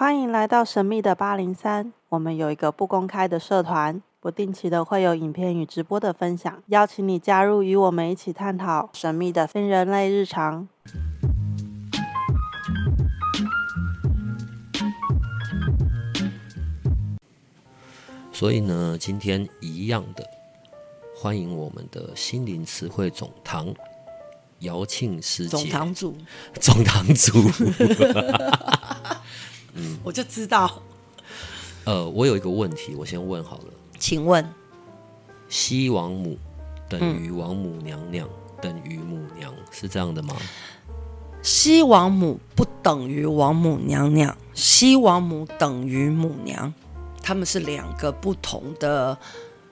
欢迎来到神秘的八零三。我们有一个不公开的社团，不定期的会有影片与直播的分享，邀请你加入，与我们一起探讨神秘的非人类日常。所以呢，今天一样的，欢迎我们的心灵词汇总堂姚庆师姐，总堂主，总堂主。嗯，我就知道。呃，我有一个问题，我先问好了。请问，西王母等于王母娘娘，嗯、等于母娘，是这样的吗？西王母不等于王母娘娘，西王母等于母娘，他们是两个不同的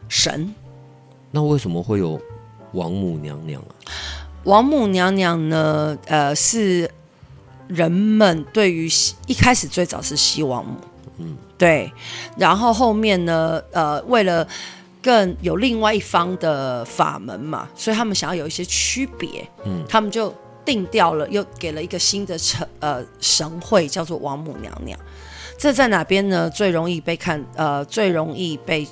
神。那为什么会有王母娘娘啊？王母娘娘呢？呃，是。人们对于一开始最早是西王母，嗯，对，然后后面呢，呃，为了更有另外一方的法门嘛，所以他们想要有一些区别，嗯，他们就定调了，又给了一个新的称呃神会，叫做王母娘娘。这在哪边呢？最容易被看，呃，最容易被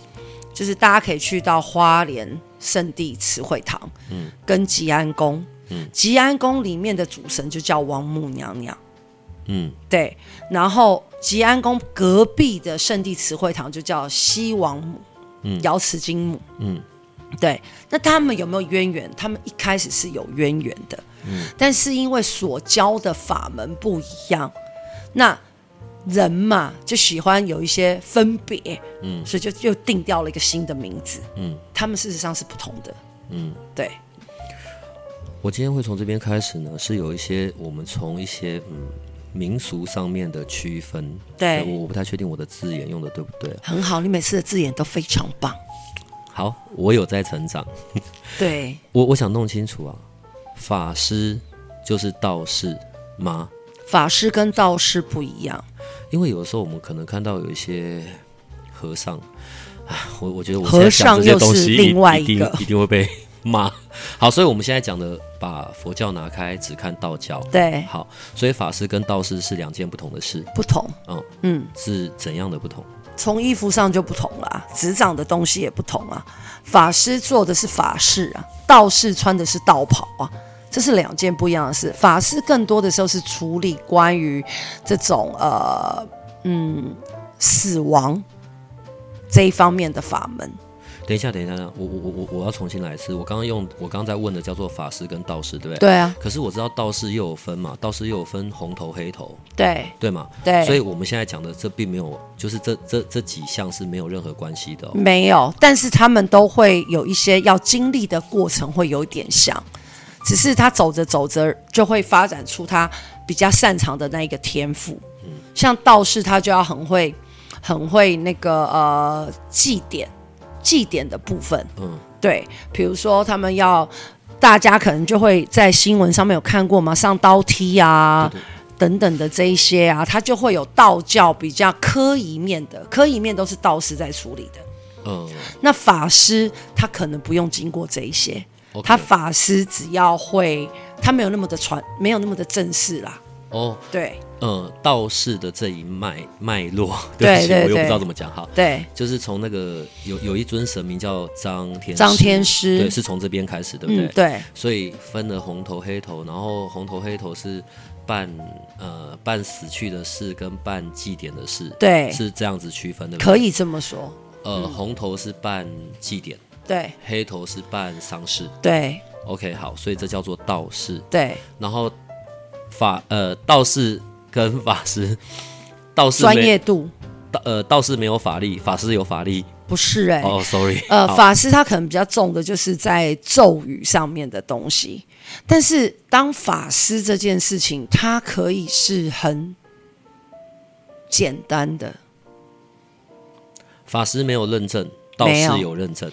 就是大家可以去到花莲圣地慈惠堂，嗯，跟吉安宫。嗯，吉安宫里面的主神就叫王母娘娘，嗯，对。然后吉安宫隔壁的圣地慈惠堂就叫西王母，嗯，瑶池金母，嗯，对。那他们有没有渊源？他们一开始是有渊源的，嗯，但是因为所教的法门不一样，那人嘛就喜欢有一些分别，嗯，所以就又定掉了一个新的名字，嗯，他们事实上是不同的，嗯，对。我今天会从这边开始呢，是有一些我们从一些嗯民俗上面的区分。对，我我不太确定我的字眼用的对不对。很好，你每次的字眼都非常棒。好，我有在成长。对，我我想弄清楚啊，法师就是道士吗？法师跟道士不一样，因为有的时候我们可能看到有一些和尚，我我觉得我和尚又是另外一个，一定，一定会被。吗？好，所以我们现在讲的，把佛教拿开，只看道教。对，好，所以法师跟道士是两件不同的事。不同，嗯嗯，是怎样的不同？从衣服上就不同了，执掌的东西也不同啊。法师做的是法事啊，道士穿的是道袍啊，这是两件不一样的事。法师更多的时候是处理关于这种呃嗯死亡这一方面的法门。等一下，等一下，我我我我我要重新来一次。我刚刚用我刚刚在问的叫做法师跟道士，对不对？对啊。可是我知道道士又有分嘛，道士又有分红头黑头，对对嘛？对。所以我们现在讲的这并没有，就是这这这几项是没有任何关系的哦。没有，但是他们都会有一些要经历的过程，会有点像，只是他走着走着就会发展出他比较擅长的那一个天赋。嗯。像道士，他就要很会很会那个呃祭典。祭典的部分，嗯，对，比如说他们要，大家可能就会在新闻上面有看过嘛，上刀梯啊，对对。等等的这一些啊，他就会有道教比较科仪面的，科仪面都是道士在处理的，嗯，那法师他可能不用经过这一些.他法师只要会，他没有那么的传，没有那么的正式啦，哦，对。嗯，道士的这一脉脉络，对不起，我又不知道怎么讲哈。对，就是从那个有有一尊神明叫张天张天师，对，是从这边开始，对不对？嗯、对。所以分了红头黑头，然后红头黑头是办呃办死去的事跟办祭典的事，对，是这样子区分的。可以这么说。呃，嗯、红头是办祭典，对，黑头是办丧事，对。OK，好，所以这叫做道士，对。然后法呃道士。跟法师，道士专业度，道呃道士没有法力，法师有法力，不是哎、欸，哦、oh,，sorry，呃，法师他可能比较重的就是在咒语上面的东西，但是当法师这件事情，它可以是很简单的。法师没有认证，道士有认证。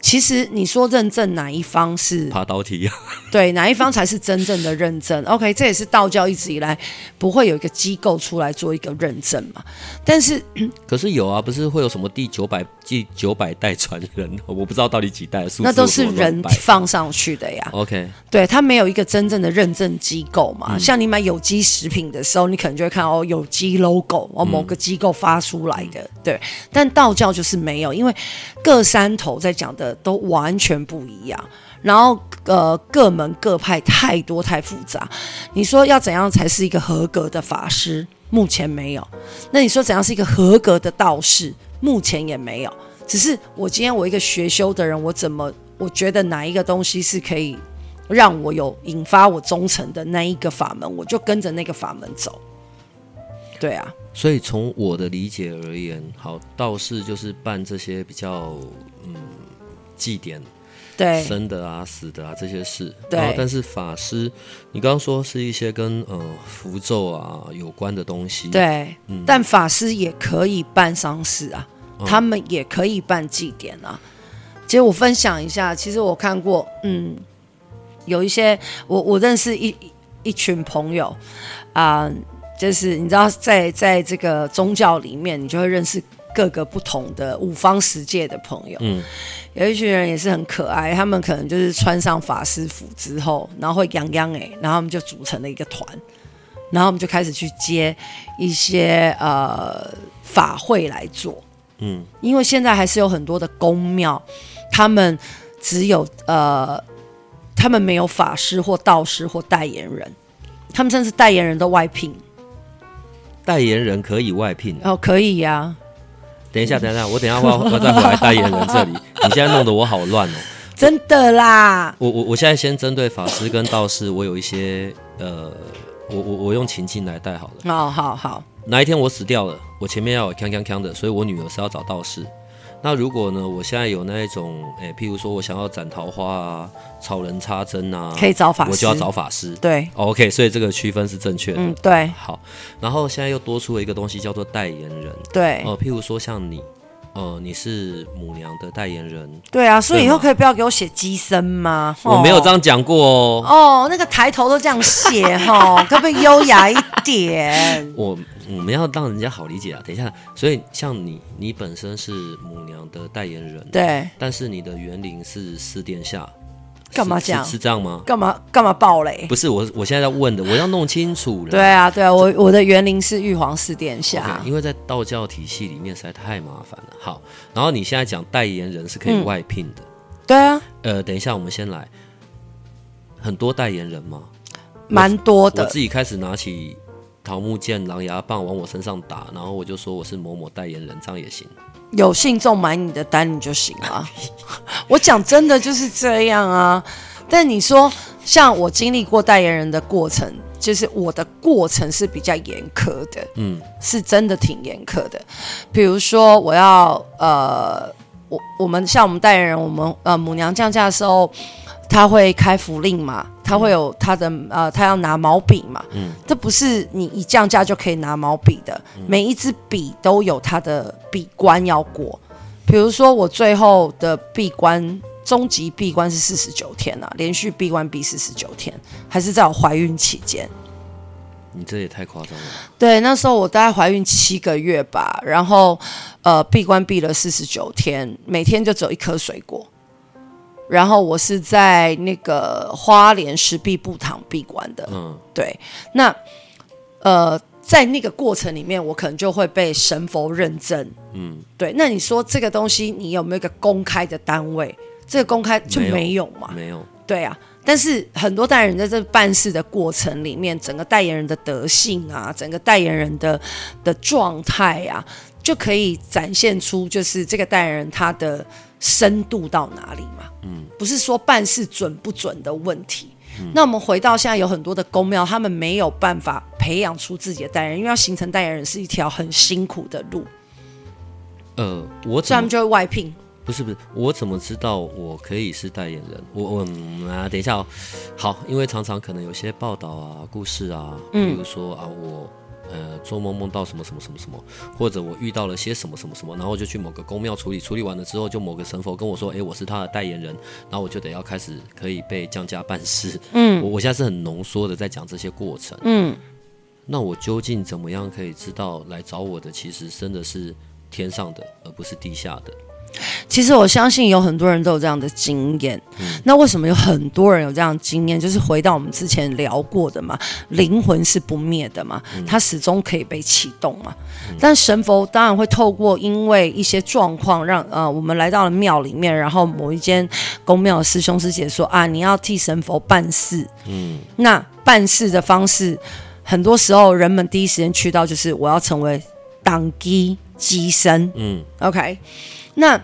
其实你说认证哪一方是爬刀梯啊？对，哪一方才是真正的认证？OK，这也是道教一直以来不会有一个机构出来做一个认证嘛。但是，可是有啊，不是会有什么第九百第九百代传人？我不知道到底几代，那都是人放上去的呀。OK，对，它没有一个真正的认证机构嘛。嗯、像你买有机食品的时候，你可能就会看哦，有机 logo 哦，某个机构发出来的。嗯、对，但道教就是没有，因为各山头在讲的都完全不一样。然后呃，各门各派太多太复杂。你说要怎样才是一个合格的法师？目前没有。那你说怎样是一个合格的道士？目前也没有。只是我今天我一个学修的人，我怎么我觉得哪一个东西是可以让我有引发我忠诚的那一个法门，我就跟着那个法门走。对啊。所以从我的理解而言，好，道士就是办这些比较嗯祭典。对生的啊，死的啊，这些事。对。但是法师，你刚刚说是一些跟呃符咒啊有关的东西。对。嗯。但法师也可以办丧事啊，嗯、他们也可以办祭典啊。其实我分享一下，其实我看过，嗯，有一些我我认识一一群朋友啊、呃，就是你知道在，在在这个宗教里面，你就会认识。各个不同的五方十界的朋友，嗯，有一群人也是很可爱，他们可能就是穿上法师服之后，然后会洋洋哎，然后他们就组成了一个团，然后我们就开始去接一些呃法会来做，嗯，因为现在还是有很多的宫庙，他们只有呃，他们没有法师或道士或代言人，他们甚至代言人都外聘，代言人可以外聘。哦，可以呀、啊。等一下，等一下，我等一下我我再回来代言人这里。你现在弄得我好乱哦，真的啦。我我我现在先针对法师跟道士，我有一些呃，我我我用情境来带好了。哦，好好。哪一天我死掉了，我前面要有锵锵锵的，所以我女儿是要找道士。那如果呢？我现在有那一种，哎，譬如说我想要斩桃花啊、草人插针啊，可以找法师，我就要找法师。对，OK，所以这个区分是正确的。嗯，对。好，然后现在又多出了一个东西，叫做代言人。对，哦、呃，譬如说像你，呃，你是母娘的代言人。对啊，所以以后可以不要给我写机身吗？我没有这样讲过哦。哦，那个抬头都这样写哈，可不可以优雅一点？我。我们要让人家好理解啊！等一下，所以像你，你本身是母娘的代言人，对，但是你的园林是四殿下，干嘛讲？是这样吗？干嘛干嘛爆雷？不是我，我现在在问的，我要弄清楚了。对啊，对啊，我我的园林是玉皇四殿下，okay, 因为在道教体系里面实在太麻烦了。好，然后你现在讲代言人是可以外聘的，嗯、对啊。呃，等一下，我们先来，很多代言人吗？蛮多的。我自己开始拿起。桃木剑、狼牙棒往我身上打，然后我就说我是某某代言人，这样也行。有信众买你的单，你就行了。我讲真的就是这样啊。但你说，像我经历过代言人的过程，就是我的过程是比较严苛的，嗯，是真的挺严苛的。比如说，我要呃，我我们像我们代言人，我们呃母娘降价的时候。他会开符令嘛？他会有他的呃，他要拿毛笔嘛？嗯，这不是你一降价就可以拿毛笔的，嗯、每一支笔都有它的笔关要过。比如说我最后的闭关，终极闭关是四十九天啊，连续闭关闭四十九天，还是在我怀孕期间。你这也太夸张了。对，那时候我大概怀孕七个月吧，然后呃闭关闭了四十九天，每天就只有一颗水果。然后我是在那个花莲石壁布堂闭关的，嗯，对。那呃，在那个过程里面，我可能就会被神佛认证，嗯，对。那你说这个东西，你有没有一个公开的单位？这个公开就没有嘛？没有。对啊。但是很多代言人在这办事的过程里面，整个代言人的德性啊，整个代言人的的状态啊，就可以展现出就是这个代言人他的。深度到哪里嘛？嗯，不是说办事准不准的问题。嗯，那我们回到现在有很多的公庙，他们没有办法培养出自己的代言人，因为要形成代言人是一条很辛苦的路。呃，我这样就会外聘。不是不是，我怎么知道我可以是代言人？我我、嗯、啊，等一下哦。好，因为常常可能有些报道啊、故事啊，比如说啊，我呃做梦梦到什么什么什么什么，或者我遇到了些什么什么什么，然后就去某个宫庙处理，处理完了之后，就某个神佛跟我说，诶，我是他的代言人，然后我就得要开始可以被降价办事。嗯，我我现在是很浓缩的在讲这些过程。嗯，那我究竟怎么样可以知道来找我的其实真的是天上的，而不是地下的？其实我相信有很多人都有这样的经验。嗯、那为什么有很多人有这样的经验？就是回到我们之前聊过的嘛，灵魂是不灭的嘛，嗯、它始终可以被启动嘛。嗯、但神佛当然会透过因为一些状况让呃我们来到了庙里面，然后某一间公庙的师兄师姐说啊，你要替神佛办事。嗯，那办事的方式，很多时候人们第一时间去到就是我要成为当机乩身。嗯，OK。那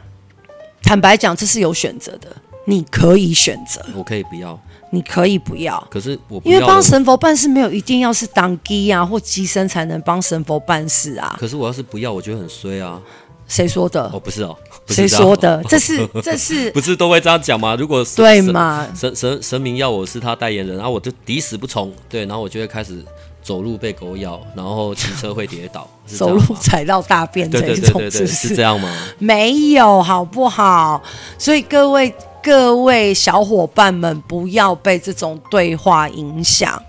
坦白讲，这是有选择的，你可以选择。我可以不要，你可以不要。可是我因为帮神佛办事没有一定要是当机啊或机身才能帮神佛办事啊。可是我要是不要，我觉得很衰啊。谁说的？哦，不是哦，谁说的？这是 这是不是都会这样讲吗？如果对嘛，神神神明要我是他代言人，然后我就抵死不从，对，然后我就会开始。走路被狗咬，然后骑车会跌倒，走路踩到大便这一种，是是这样吗？没有，好不好？所以各位各位小伙伴们，不要被这种对话影响，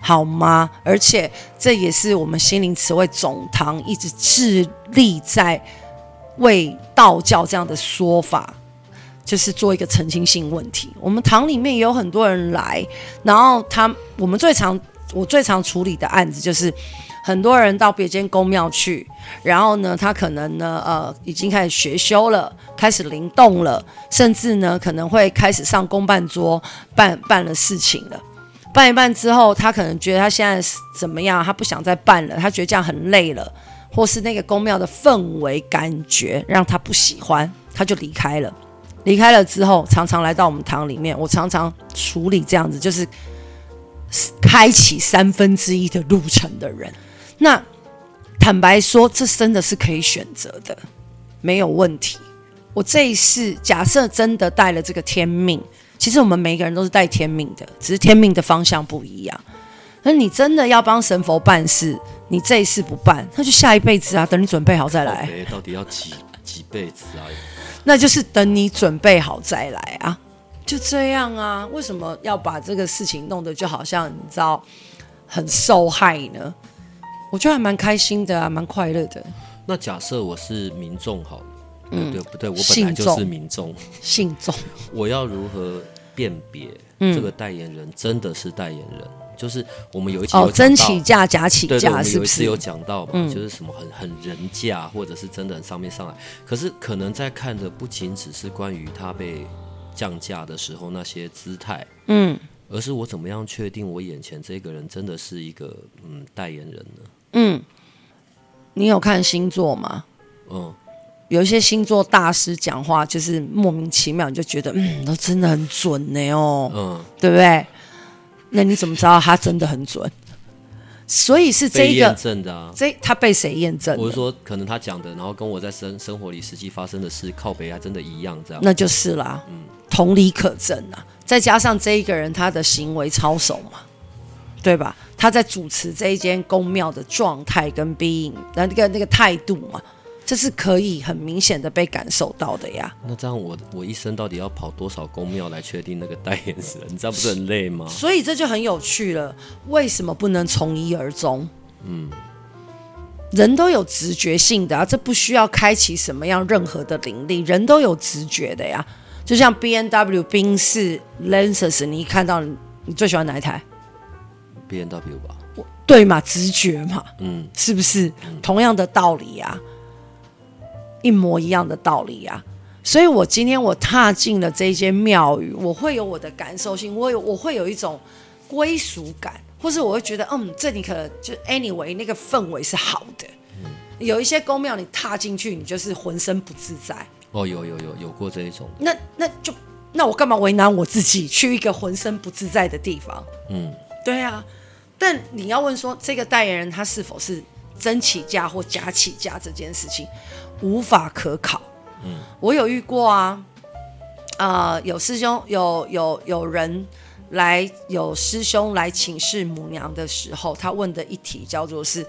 好吗？而且这也是我们心灵词汇总堂一直致力在为道教这样的说法，就是做一个澄清性问题。我们堂里面也有很多人来，然后他我们最常。我最常处理的案子就是，很多人到别间宫庙去，然后呢，他可能呢，呃，已经开始学修了，开始灵动了，甚至呢，可能会开始上公办桌办办了事情了。办一办之后，他可能觉得他现在怎么样，他不想再办了，他觉得这样很累了，或是那个宫庙的氛围感觉让他不喜欢，他就离开了。离开了之后，常常来到我们堂里面，我常常处理这样子，就是。开启三分之一的路程的人，那坦白说，这真的是可以选择的，没有问题。我这一世假设真的带了这个天命，其实我们每个人都是带天命的，只是天命的方向不一样。那你真的要帮神佛办事，你这一世不办，那就下一辈子啊，等你准备好再来。到底要几几辈子啊？那就是等你准备好再来啊。就这样啊？为什么要把这个事情弄得就好像你知道很受害呢？我觉得还蛮开心的啊，蛮快乐的。那假设我是民众好了，嗯，对不对？我本来就是民众，信众。我要如何辨别这个代言人真的是代言人？嗯、就是我们有一期有、哦、真起价假起价，是不是有讲到嘛？嗯、就是什么很很人价，或者是真的很上面上来。可是可能在看的不仅只是关于他被。降价的时候那些姿态，嗯，而是我怎么样确定我眼前这个人真的是一个嗯代言人呢？嗯，你有看星座吗？嗯，有一些星座大师讲话就是莫名其妙，你就觉得嗯，都真的很准呢哦，嗯，对不对？那你怎么知道他真的很准？所以是这个验证的啊，这他被谁验证？我是说，可能他讲的，然后跟我在生生活里实际发生的事靠北还真的一样，这样那就是啦，嗯。同理可证啊，再加上这一个人他的行为操守嘛，对吧？他在主持这一间宫庙的状态跟 being，那个那个态度嘛，这是可以很明显的被感受到的呀。那这样我我一生到底要跑多少公庙来确定那个代言人？你知道不是很累吗？所以这就很有趣了，为什么不能从一而终？嗯，人都有直觉性的啊，这不需要开启什么样任何的灵力，人都有直觉的呀。就像 B N W 宾士 Lexus，你一看到你最喜欢哪一台？B N W 吧。对嘛，直觉嘛，嗯，是不是、嗯、同样的道理呀、啊？一模一样的道理呀、啊。所以我今天我踏进了这一间庙宇，我会有我的感受性，我有我会有一种归属感，或是我会觉得，嗯，这里可能就 anyway 那个氛围是好的。嗯、有一些宫庙，你踏进去，你就是浑身不自在。哦，有有有有过这一种，那那就那我干嘛为难我自己去一个浑身不自在的地方？嗯，对啊。但你要问说这个代言人他是否是真起价或假起价这件事情，无法可考。嗯，我有遇过啊，啊、有师兄有有有人来有师兄来请示母娘的时候，他问的一题叫做是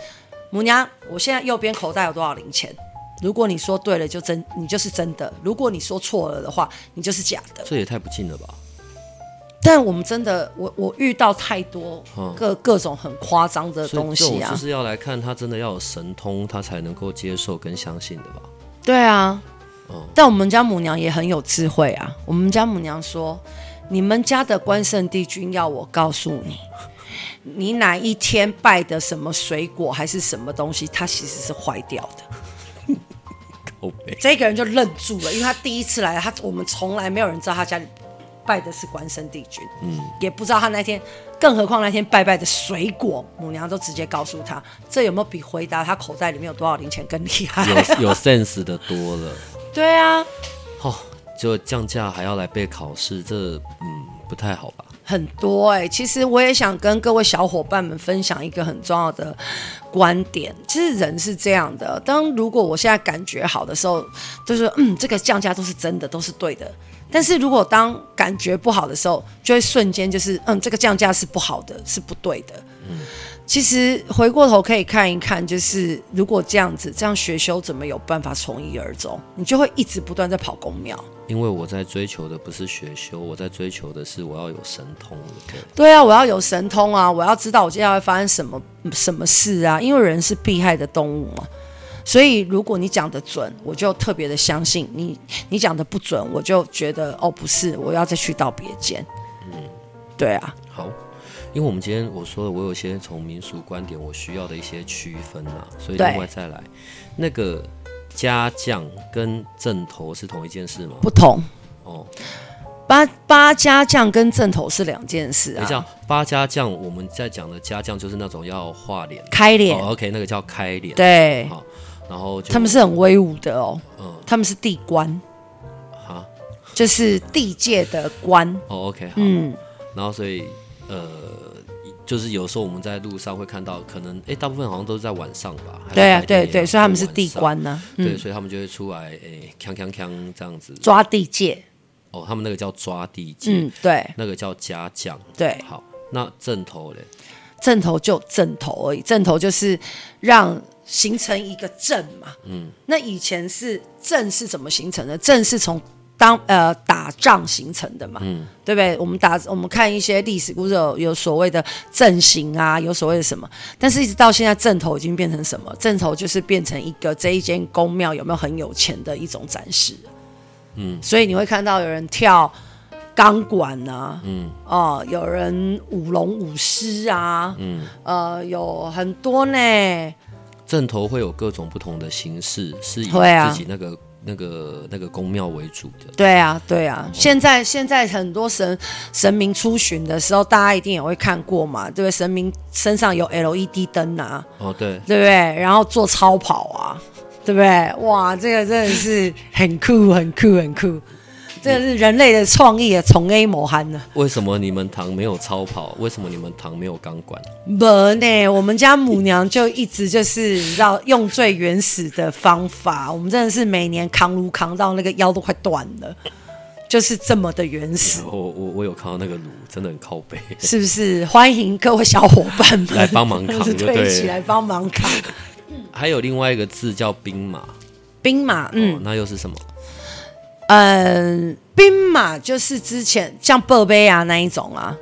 母娘，我现在右边口袋有多少零钱？如果你说对了，就真，你就是真的；如果你说错了的话，你就是假的。这也太不敬了吧！但我们真的，我我遇到太多各、嗯、各种很夸张的东西啊！就是要来看他真的要有神通，他才能够接受跟相信的吧？对啊，嗯、但我们家母娘也很有智慧啊！我们家母娘说：“你们家的关圣帝君要我告诉你，你哪一天拜的什么水果还是什么东西，它其实是坏掉的。”这个人就愣住了，因为他第一次来，他我们从来没有人知道他家里拜的是关圣帝君，嗯，也不知道他那天，更何况那天拜拜的水果，母娘都直接告诉他，这有没有比回答他口袋里面有多少零钱更厉害？有有 sense 的多了。对啊，哦，就降价还要来备考试，这嗯不太好吧？很多哎、欸，其实我也想跟各位小伙伴们分享一个很重要的观点。其实人是这样的，当如果我现在感觉好的时候，就是嗯，这个降价都是真的，都是对的。但是如果当感觉不好的时候，就会瞬间就是嗯，这个降价是不好的，是不对的。嗯。其实回过头可以看一看，就是如果这样子，这样学修怎么有办法从一而终？你就会一直不断在跑公庙。因为我在追求的不是学修，我在追求的是我要有神通。对，对啊，我要有神通啊！我要知道我接下来会发生什么什么事啊！因为人是避害的动物嘛，所以如果你讲的准，我就特别的相信你；你讲的不准，我就觉得哦，不是，我要再去到别间。嗯，对啊。好。因为我们今天我说的，我有些从民俗观点我需要的一些区分啊，所以另外再来，那个家将跟阵头是同一件事吗？不同哦，八八家将跟阵头是两件事啊。像八家将，我们在讲的家将就是那种要画脸、开脸、哦。OK，那个叫开脸。对，好，然后他们是很威武的哦。嗯，他们是地官，哈，就是地界的官。哦，OK，好，嗯，然后所以呃。就是有时候我们在路上会看到，可能哎，大部分好像都是在晚上吧。对啊，对对，所以他们是地官呢。对，所以他们就会出来，哎，锵锵锵这样子抓地界。哦，他们那个叫抓地界。嗯，对，那个叫家将。对，好，那正头嘞？正头就正头而已，正头就是让形成一个阵嘛。嗯，那以前是阵是怎么形成的？阵是从。当呃打仗形成的嘛，嗯，对不对？我们打我们看一些历史故事有，有所谓的阵型啊，有所谓的什么，但是一直到现在，阵头已经变成什么？阵头就是变成一个这一间宫庙有没有很有钱的一种展示，嗯，所以你会看到有人跳钢管啊，嗯，哦、呃，有人舞龙舞狮啊，嗯，呃，有很多呢。阵头会有各种不同的形式，是以自己那个。那个那个宫庙为主的，对啊，对啊。哦、现在现在很多神神明出巡的时候，大家一定也会看过嘛，对不对？神明身上有 LED 灯啊，哦对，对不对？然后做超跑啊，对不对？哇，这个真的是很酷，很酷，很酷。这是人类的创意啊，从 A 模憨呢。为什么你们堂没有超跑？为什么你们堂没有钢管？没呢，我们家母娘就一直就是你知道用最原始的方法。我们真的是每年扛炉扛到那个腰都快断了，就是这么的原始。我我我有看到那个炉，真的很靠背，是不是？欢迎各位小伙伴们 来帮忙扛，就对，一起来帮忙扛。还有另外一个字叫兵马，兵马，嗯，哦，那又是什么？嗯，兵马就是之前像伯贝啊那一种啊，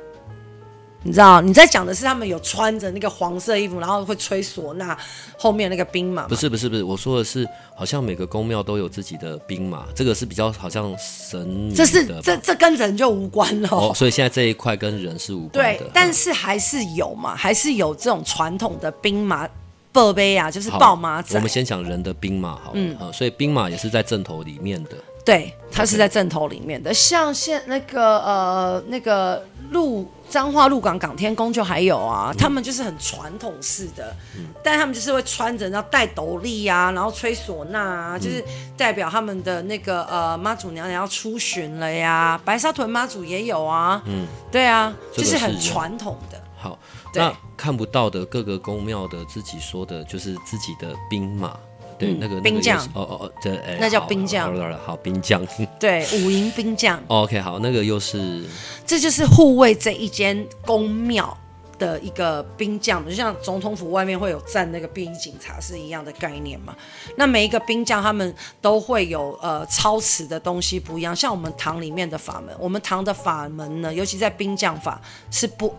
你知道你在讲的是他们有穿着那个黄色衣服，然后会吹唢呐，后面那个兵马。不是不是不是，我说的是好像每个宫庙都有自己的兵马，这个是比较好像神。这是这这跟人就无关了。哦，所以现在这一块跟人是无关的。对，但是还是有嘛，还是有这种传统的兵马伯贝啊，就是报马仔。我们先讲人的兵马好了，嗯，所以兵马也是在阵头里面的。对，它是在正头里面的。像现那个呃那个鹿彰化鹿港港天宫就还有啊，嗯、他们就是很传统式的，嗯、但他们就是会穿着然后戴斗笠啊，然后吹唢呐啊，嗯、就是代表他们的那个呃妈祖娘娘要出巡了呀，白沙屯妈祖也有啊，嗯，对啊，是就是很传统的。好，对。那看不到的各个宫庙的自己说的就是自己的兵马。对，那个兵将哦哦哦，这哎，那叫兵将。好，兵将。对，五营兵将。OK，好，那个又是，这就是护卫这一间宫庙的一个兵将，就像总统府外面会有站那个便衣警察是一样的概念嘛。那每一个兵将他们都会有呃操持的东西不一样，像我们堂里面的法门，我们堂的法门呢，尤其在兵将法是不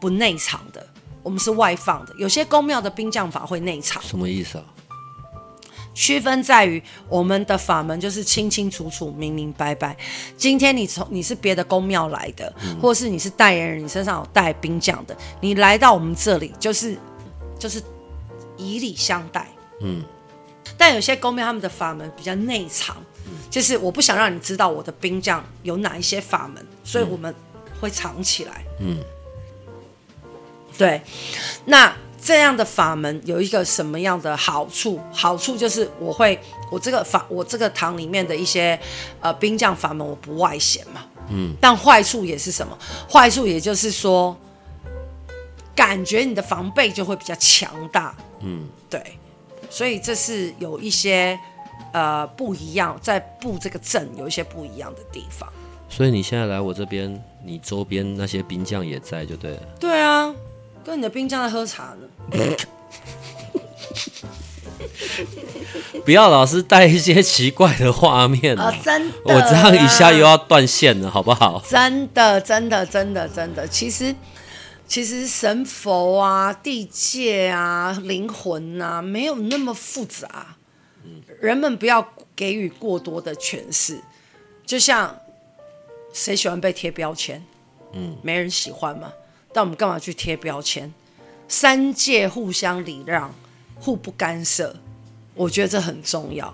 不内藏的，我们是外放的。有些宫庙的兵将法会内藏，什么意思啊？区分在于我们的法门就是清清楚楚、明明白白。今天你从你是别的宫庙来的，嗯、或者是你是代言人，你身上有带兵将的，你来到我们这里就是就是以礼相待。嗯。但有些宫庙他们的法门比较内藏，嗯、就是我不想让你知道我的兵将有哪一些法门，所以我们会藏起来。嗯。对，那。这样的法门有一个什么样的好处？好处就是我会，我这个法，我这个堂里面的一些呃兵将法门，我不外显嘛。嗯。但坏处也是什么？坏处也就是说，感觉你的防备就会比较强大。嗯，对。所以这是有一些呃不一样，在布这个阵有一些不一样的地方。所以你现在来我这边，你周边那些兵将也在，就对了。对啊。跟你的兵将在喝茶呢，不要老是带一些奇怪的画面啊！真的，我这样一下又要断线了，好不好？真的，真的，真的，真的。其实，其实神佛啊、地界啊、灵魂啊，没有那么复杂。人们不要给予过多的诠释。就像，谁喜欢被贴标签？嗯，没人喜欢嘛。但我们干嘛去贴标签？三界互相礼让，互不干涉，我觉得这很重要。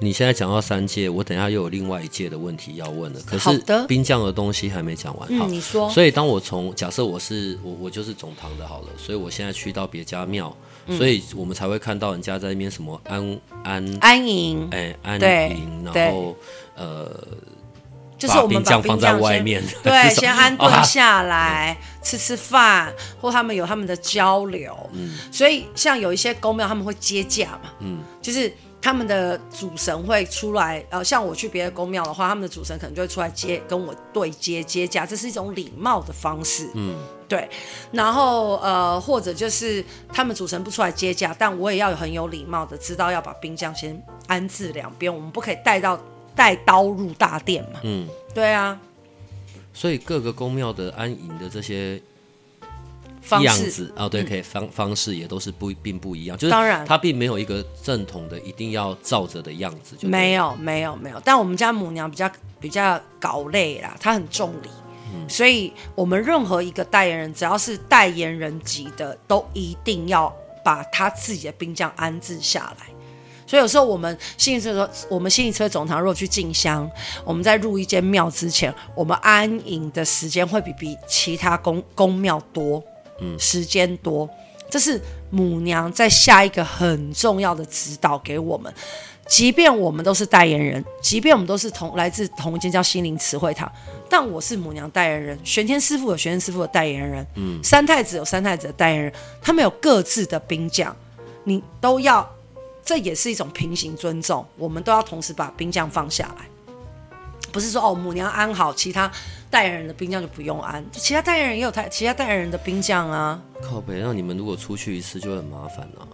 你现在讲到三界，我等一下又有另外一界的问题要问了。可是兵将的东西还没讲完。嗯，你说。所以当我从假设我是我我就是总堂的好了，所以我现在去到别家庙，嗯，所以我们才会看到人家在那边什么安安安营，哎安营，然后呃。就是我们把冰箱放在外面，对，先安顿下来，吃吃饭，或他们有他们的交流。嗯，所以像有一些宫庙，他们会接驾嘛。嗯，就是他们的主神会出来。呃，像我去别的宫庙的话，他们的主神可能就会出来接，跟我对接接驾，这是一种礼貌的方式。嗯，对。然后呃，或者就是他们主神不出来接驾，但我也要很有礼貌的知道要把冰箱先安置两边，我们不可以带到。带刀入大殿嘛？嗯，对啊。所以各个宫庙的安营的这些样子啊、哦，对，可以方方式也都是不并不一样。就是当然，它并没有一个正统的一定要照着的样子就。没有，没有，没有。但我们家母娘比较比较搞累啦，她很重礼，嗯，所以我们任何一个代言人，只要是代言人级的，都一定要把他自己的兵将安置下来。所以有时候我们信义车说，我们新一车总堂如果去进香，我们在入一间庙之前，我们安营的时间会比比其他宫宫庙多，嗯，时间多，这是母娘在下一个很重要的指导给我们。即便我们都是代言人，即便我们都是同来自同一间叫心灵词汇堂，但我是母娘代言人，玄天师傅有玄天师傅的代言人，嗯，三太子有三太子的代言人，他们有各自的兵将，你都要。这也是一种平行尊重，我们都要同时把兵将放下来，不是说哦母娘安好，其他代言人的兵将就不用安，其他代言人也有他其他代言人的兵将啊。靠北，那你们如果出去一次就很麻烦了。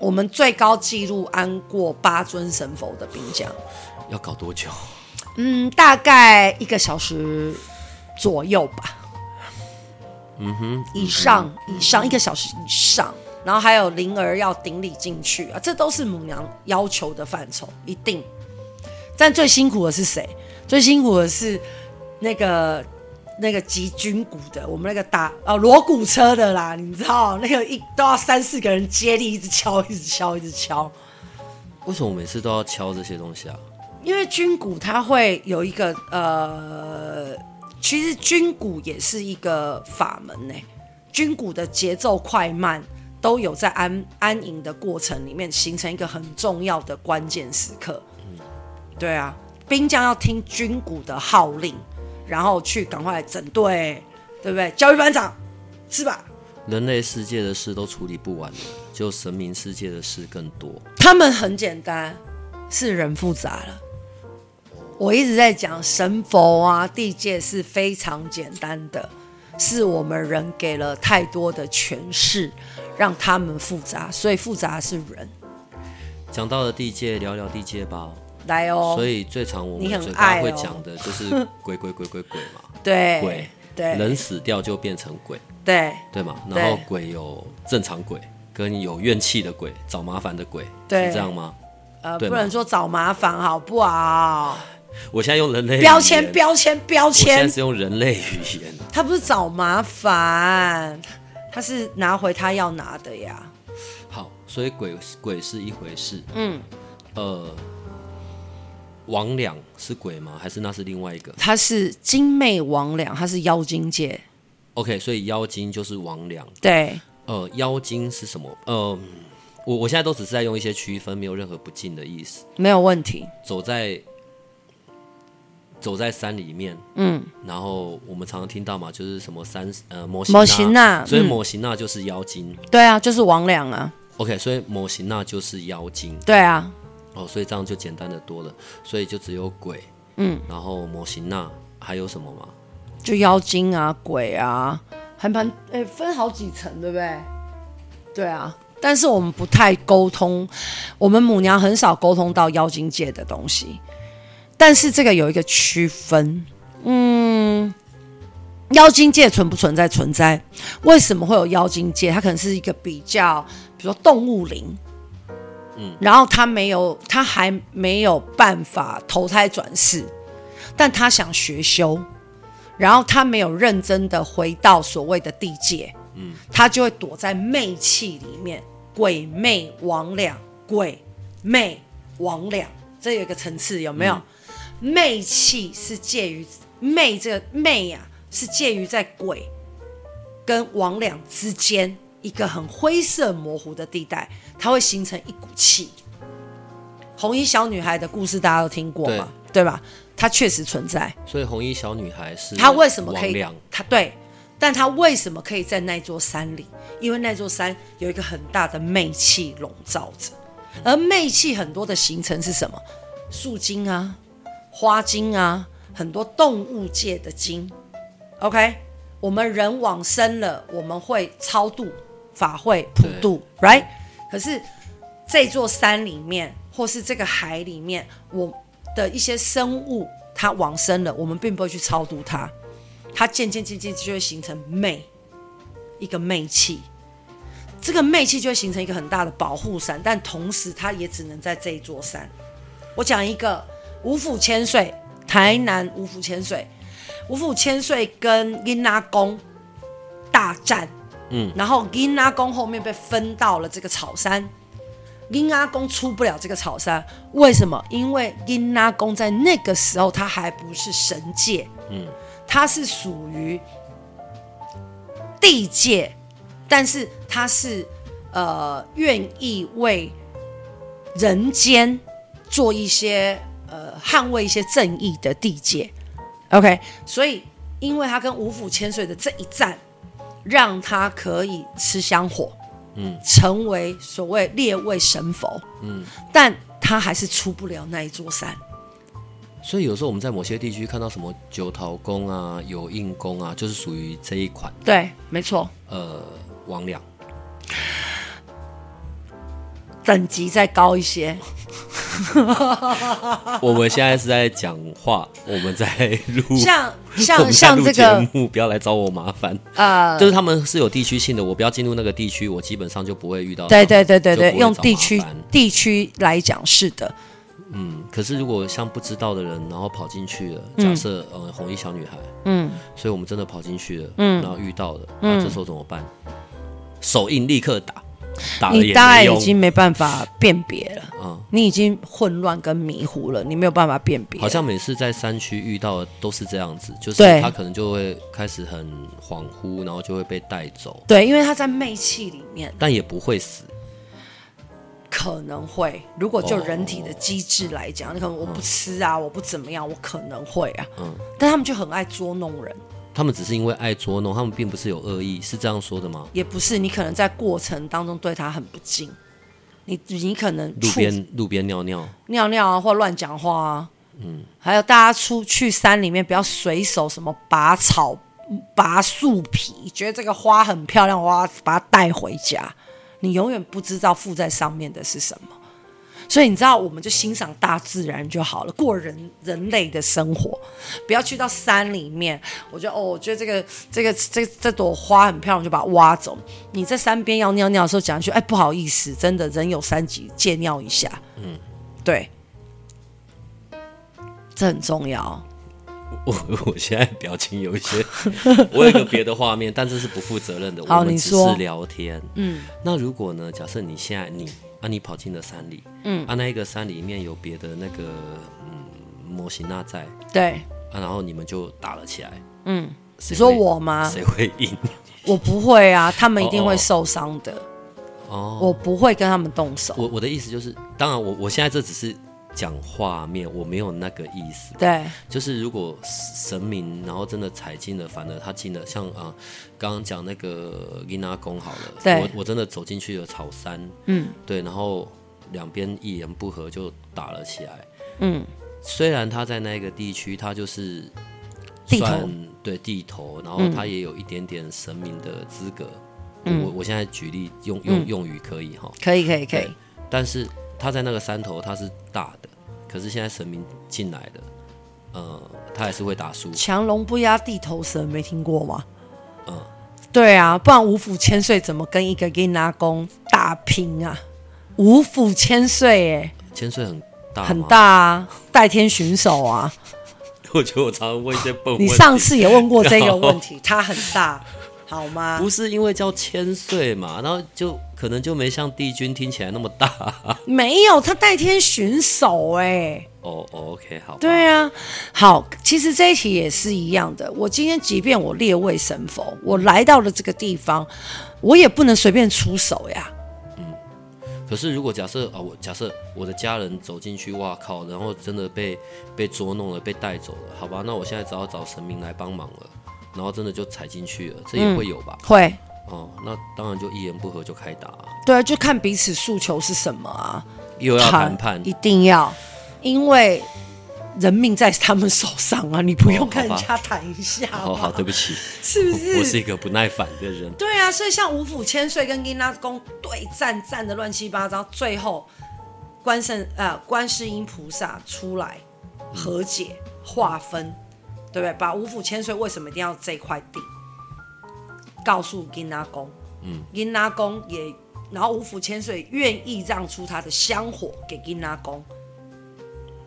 我们最高纪录安过八尊神佛的兵将，要搞多久？嗯，大概一个小时左右吧。嗯哼，以上、嗯、以上一个小时以上。然后还有灵儿要顶礼进去啊，这都是母娘要求的范畴，一定。但最辛苦的是谁？最辛苦的是那个那个击军鼓的，我们那个打哦锣鼓车的啦，你知道那个一都要三四个人接力，一直敲，一直敲，一直敲。为什么我每次都要敲这些东西啊？因为军鼓它会有一个呃，其实军鼓也是一个法门呢，军鼓的节奏快慢。都有在安安营的过程里面形成一个很重要的关键时刻。嗯，对啊，兵将要听军鼓的号令，然后去赶快整队，对不对？教育班长是吧？人类世界的事都处理不完了，就神明世界的事更多。他们很简单，是人复杂了。我一直在讲神佛啊，地界是非常简单的。是我们人给了太多的诠释，让他们复杂，所以复杂的是人。讲到了地界，聊聊地界吧。来哦。所以最常我们嘴巴会讲的就是鬼鬼鬼鬼鬼嘛。对。鬼。对。人死掉就变成鬼。对。对嘛？然后鬼有正常鬼，跟有怨气的鬼，找麻烦的鬼，对是这样吗？呃，不能说找麻烦，好不好？我现在用人类标签，标签，标签。我现在是用人类语言。他不是找麻烦，他是拿回他要拿的呀。好，所以鬼鬼是一回事。嗯。呃，王两是鬼吗？还是那是另外一个？他是精魅王两，他是妖精界。OK，所以妖精就是王两。对。呃，妖精是什么？呃。我我现在都只是在用一些区分，没有任何不敬的意思。没有问题。走在走在山里面，嗯，然后我们常常听到嘛，就是什么山呃摩摩西那，所以摩西那就是妖精。对啊，就是魍魉啊。OK，所以摩西那就是妖精。对啊。哦，所以这样就简单的多了。所以就只有鬼，嗯，然后摩西那还有什么吗？就妖精啊，鬼啊，还蛮诶，分好几层，对不对？对啊。但是我们不太沟通，我们母娘很少沟通到妖精界的东西。但是这个有一个区分，嗯，妖精界存不存在？存在。为什么会有妖精界？它可能是一个比较，比如说动物灵，嗯，然后他没有，他还没有办法投胎转世，但他想学修，然后他没有认真的回到所谓的地界，嗯，他就会躲在媚气里面。鬼魅魍魉，鬼魅魍魉，这有一个层次，有没有？嗯、魅气是介于媚这个媚啊，是介于在鬼跟魍魉之间一个很灰色模糊的地带，它会形成一股气。红衣小女孩的故事大家都听过吗？对，对吧？它确实存在。所以红衣小女孩是她为什么可以？她对。但她为什么可以在那座山里？因为那座山有一个很大的媚气笼罩着，而媚气很多的形成是什么？树精啊，花精啊，很多动物界的精。OK，我们人往生了，我们会超度、法会、普渡，right？可是这座山里面，或是这个海里面，我的一些生物它往生了，我们并不会去超度它。它渐渐渐渐就会形成魅，一个魅气，这个魅气就会形成一个很大的保护伞，但同时它也只能在这一座山。我讲一个五府千岁，台南五府千岁，五府千岁跟金阿公大战，嗯，然后金阿公后面被分到了这个草山，金阿公出不了这个草山，为什么？因为金阿公在那个时候他还不是神界，嗯。他是属于地界，但是他是呃愿意为人间做一些呃捍卫一些正义的地界。OK，所以因为他跟五府千岁的这一战，让他可以吃香火，嗯，成为所谓列位神佛，嗯，但他还是出不了那一座山。所以有时候我们在某些地区看到什么九桃宫啊、有印宫啊，就是属于这一款。对，没错。呃，魍魎等级再高一些。我们现在是在讲话，我们在录，像像 像这个节目，不要来找我麻烦。啊，就是他们是有地区性的，我不要进入那个地区，我基本上就不会遇到。对对对对对，用地区地区来讲是的。嗯，可是如果像不知道的人，然后跑进去了，假设、嗯、呃红衣小女孩，嗯，所以我们真的跑进去了，嗯，然后遇到了，那、嗯、这时候怎么办？手印立刻打，打你大概已经没办法辨别了，嗯，你已经混乱跟迷糊了，你没有办法辨别。好像每次在山区遇到的都是这样子，就是他可能就会开始很恍惚，然后就会被带走。对，因为他在媚气里面，但也不会死。可能会，如果就人体的机制来讲，你可能我不吃啊，我不怎么样，我可能会啊。嗯，但他们就很爱捉弄人。他们只是因为爱捉弄，他们并不是有恶意，是这样说的吗？也不是，你可能在过程当中对他很不敬，你你可能路边路边尿尿尿尿啊，或乱讲话啊。嗯，还有大家出去山里面不要随手什么拔草拔树皮，觉得这个花很漂亮，我要把它带回家。你永远不知道附在上面的是什么。所以你知道，我们就欣赏大自然就好了，过人人类的生活，不要去到山里面。我觉得哦，我觉得这个这个这这朵花很漂亮，就把它挖走。你在山边要尿尿的时候讲一句，哎，不好意思，真的人有三急，借尿一下。嗯，对，这很重要。我 我现在表情有一些，我有一个别的画面，但这是不负责任的。好，我们只是聊天。嗯，那如果呢？假设你现在你。啊，你跑进了山里，嗯，啊，那一个山里面有别的那个嗯模型那在，对，啊，然后你们就打了起来，嗯，你说我吗？谁会赢？我不会啊，他们一定会受伤的，哦，我不会跟他们动手。我我的意思就是，当然我我现在这只是。讲画面，我没有那个意思。对，就是如果神明，然后真的踩进了，反而他进了，像啊，刚刚讲那个丽娜宫好了，对，我我真的走进去了草山，嗯，对，然后两边一言不合就打了起来，嗯，虽然他在那个地区，他就是地头，对地头，然后他也有一点点神明的资格。嗯，我我现在举例用用用语可以哈，可以可以可以，但是。他在那个山头，他是大的，可是现在神明进来了，呃，他还是会打输。强龙不压地头蛇，没听过吗？嗯，对啊，不然五府千岁怎么跟一个给拿公打拼啊？五府千岁，哎，千岁很大，很大啊，代天巡守啊。我觉得我常常问一些笨问题。你上次也问过这个问题，他很大。好吗？不是因为叫千岁嘛，然后就可能就没像帝君听起来那么大，啊。没有，他代天巡守哎。哦，OK，好。对啊，好，其实这一题也是一样的。我今天即便我列位神佛，我来到了这个地方，我也不能随便出手呀。嗯。可是如果假设啊，我假设我的家人走进去，哇靠，然后真的被被捉弄了，被带走了，好吧？那我现在只好找神明来帮忙了。然后真的就踩进去了，这也会有吧？嗯、会哦，那当然就一言不合就开打，啊。对啊，就看彼此诉求是什么啊。又要谈判，一定要，因为人命在他们手上啊！你不用跟人家谈一下好好。对不起，是不是？我是一个不耐烦的人。对啊，所以像五府千岁跟银阿公对战，战的乱七八糟，最后关圣呃观世音菩萨出来和解划分。对不对？把五府千岁为什么一定要这块地？告诉金拉公，嗯，金拉公也，然后五府千岁愿意让出他的香火给金拉公，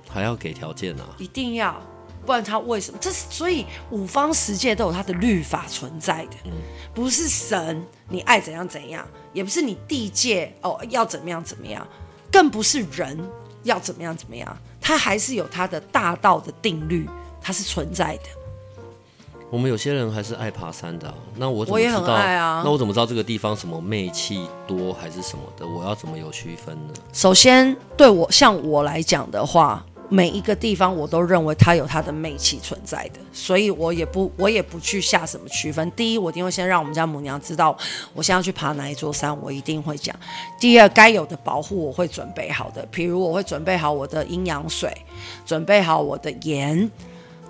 还要给条件啊？一定要，不然他为什么？这是所以五方十界都有他的律法存在的，嗯，不是神你爱怎样怎样，也不是你地界哦要怎么样怎么样，更不是人要怎么样怎么样，他还是有他的大道的定律。它是存在的。我们有些人还是爱爬山的、啊，那我怎么知道？我也很爱啊。那我怎么知道这个地方什么媚气多还是什么的？我要怎么有区分呢？首先，对我像我来讲的话，每一个地方我都认为它有它的媚气存在的，所以我也不我也不去下什么区分。第一，我一定会先让我们家母娘知道，我现在要去爬哪一座山，我一定会讲。第二，该有的保护我会准备好的，比如我会准备好我的阴阳水，准备好我的盐。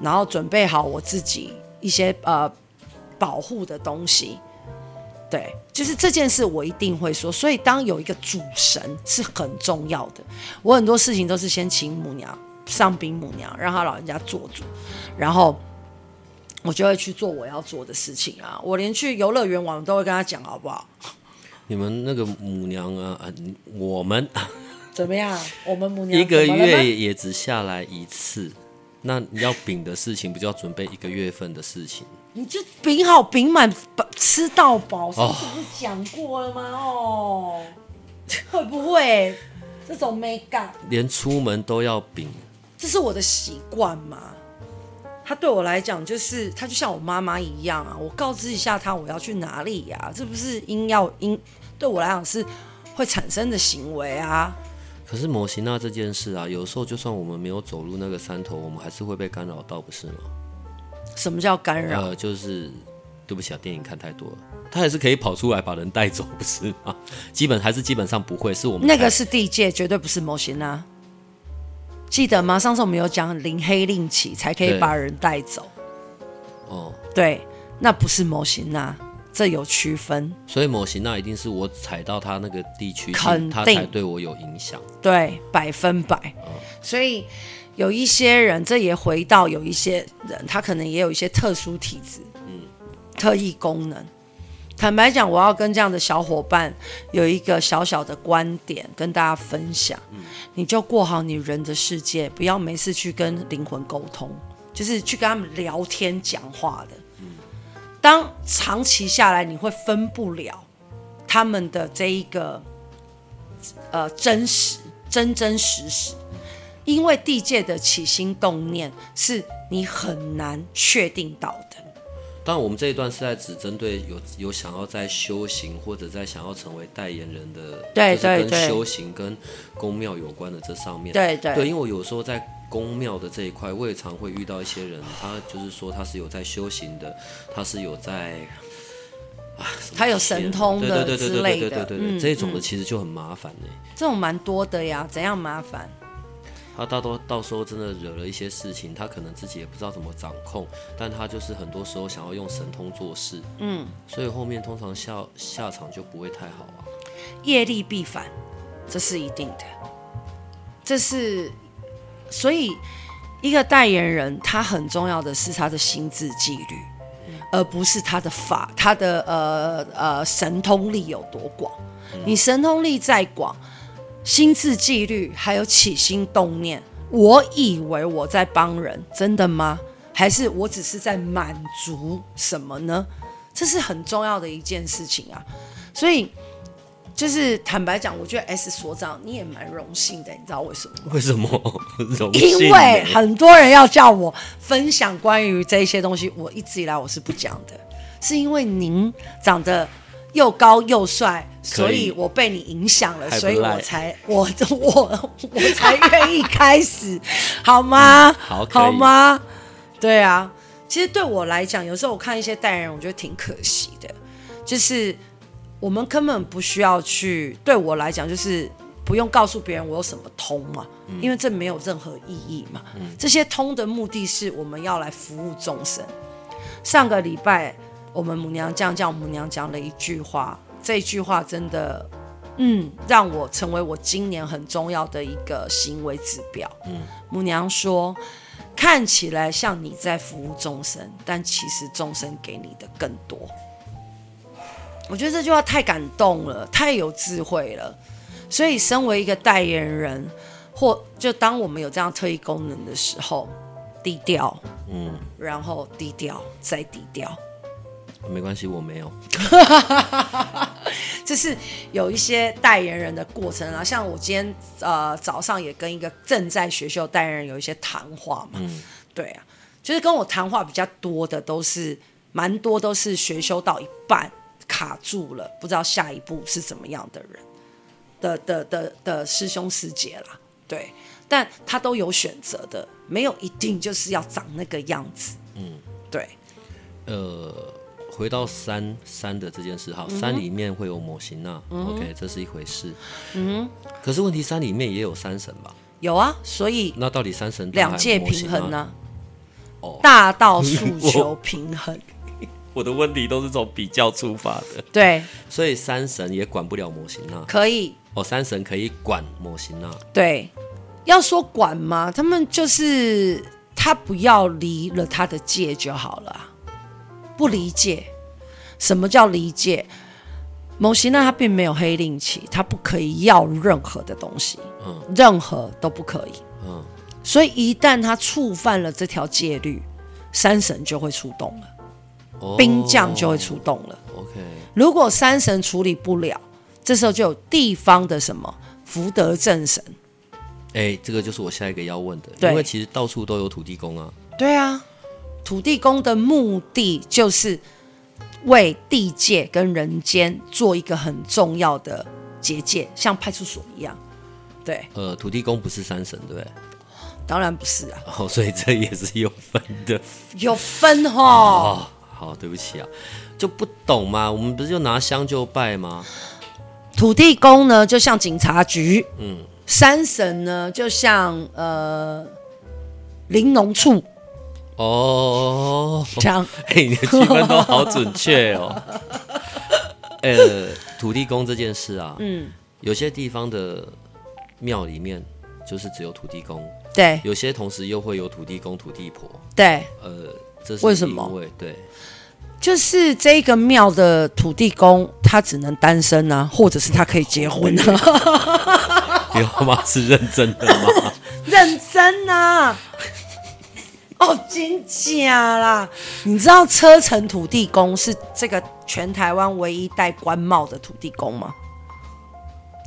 然后准备好我自己一些呃保护的东西，对，就是这件事我一定会说。所以当有一个主神是很重要的，我很多事情都是先请母娘上禀母娘，让他老人家做主，然后我就会去做我要做的事情啊。我连去游乐园玩都会跟他讲，好不好？你们那个母娘啊，我们怎么样？我们母娘 一个月也只下来一次。那你要饼的事情，不就要准备一个月份的事情？你就饼好饼满，吃到饱，上次不是讲过了吗？哦，会不会这种美感？连出门都要饼，这是我的习惯嘛？他对我来讲，就是他就像我妈妈一样啊。我告知一下他我要去哪里呀、啊，这不是应要应对我来讲是会产生的行为啊。可是摩西娜这件事啊，有时候就算我们没有走入那个山头，我们还是会被干扰到，不是吗？什么叫干扰？呃，就是对不起啊，电影看太多了，他还是可以跑出来把人带走，不是吗？基本还是基本上不会，是我们那个是地界，绝对不是摩西娜。记得吗？上次我们有讲零黑令旗才可以把人带走。哦，对。那不是摩西娜，这有区分。所以摩西娜一定是我踩到他那个地区，肯定他才对我有影响。对，百分百。嗯、所以有一些人，这也回到有一些人，他可能也有一些特殊体质，嗯，特异功能。坦白讲，我要跟这样的小伙伴有一个小小的观点跟大家分享。嗯、你就过好你人的世界，不要没事去跟灵魂沟通，就是去跟他们聊天讲话的。嗯、当长期下来，你会分不了他们的这一个呃真实真真实实，因为地界的起心动念是你很难确定到的。当然，我们这一段是在只针对有有想要在修行或者在想要成为代言人的，对对对，跟修行跟宫庙有关的这上面，对对。对，因为我有时候在宫庙的这一块，未尝会遇到一些人。他就是说，他是有在修行的，他是有在啊，他有神通。对对对对对对对，这种的其实就很麻烦呢。这种蛮多的呀，怎样麻烦？他大多到时候真的惹了一些事情，他可能自己也不知道怎么掌控，但他就是很多时候想要用神通做事。嗯，所以后面通常下下场就不会太好啊。业力必反，这是一定的。这是。所以一个代言人，他很重要的是他的心智纪律，嗯、而不是他的法，他的呃呃神通力有多广。嗯、你神通力再广。心智纪律，还有起心动念，我以为我在帮人，真的吗？还是我只是在满足什么呢？这是很重要的一件事情啊！所以，就是坦白讲，我觉得 S 所长你也蛮荣幸的，你知道为什么？为什么 荣幸？因为很多人要叫我分享关于这些东西，我一直以来我是不讲的，是因为您长得。又高又帅，所以我被你影响了，所以我才我我我才愿意开始，好吗？嗯、好，好吗？对啊，其实对我来讲，有时候我看一些代言人，我觉得挺可惜的，就是我们根本不需要去，对我来讲，就是不用告诉别人我有什么通嘛，嗯、因为这没有任何意义嘛。嗯、这些通的目的是我们要来服务众生。上个礼拜。我们母娘这样叫母娘讲了一句话，这句话真的，嗯，让我成为我今年很重要的一个行为指标。嗯，母娘说，看起来像你在服务众生，但其实众生给你的更多。我觉得这句话太感动了，太有智慧了。所以，身为一个代言人，或就当我们有这样特异功能的时候，低调，嗯，然后低调再低调。没关系，我没有。就是有一些代言人的过程啊，像我今天呃早上也跟一个正在学修代言人有一些谈话嘛。嗯，对啊，就是跟我谈话比较多的都是蛮多都是学修到一半卡住了，不知道下一步是怎么样的人的的的的，师兄师姐啦。对，但他都有选择的，没有一定就是要长那个样子。嗯，对，呃。回到山山的这件事，哈，山里面会有模型啊、嗯、，OK，这是一回事。嗯，可是问题山里面也有山神吧？有啊，所以那到底山神两界平衡呢？哦，大道诉求平衡。我，的问题都是从比较出发的。对，所以山神也管不了摩西娜。可以哦，山神可以管摩西娜。对，要说管吗，他们就是他不要离了他的界就好了。不理解什么叫理解？摩西娜他并没有黑令旗，他不可以要任何的东西，嗯，任何都不可以，嗯，所以一旦他触犯了这条戒律，山神就会出动了，哦、兵将就会出动了。OK，如果山神处理不了，这时候就有地方的什么福德正神。哎，这个就是我下一个要问的，对因为其实到处都有土地公啊。对啊。土地公的目的就是为地界跟人间做一个很重要的结界，像派出所一样。对，呃，土地公不是山神，对不对？当然不是啊。哦，所以这也是有分的。有分哦。哦，好，对不起啊，就不懂嘛。我们不是就拿香就拜吗？土地公呢，就像警察局。嗯。山神呢，就像呃，林农处。哦，这样，哎，你的区分都好准确哦。呃，土地公这件事啊，嗯，有些地方的庙里面就是只有土地公，对，有些同时又会有土地公、土地婆，对，呃，这是为什么？对，就是这个庙的土地公他只能单身啊，或者是他可以结婚啊？有吗？是认真的吗？认真啊！哦，真假啦！你知道车城土地公是这个全台湾唯一戴官帽的土地公吗？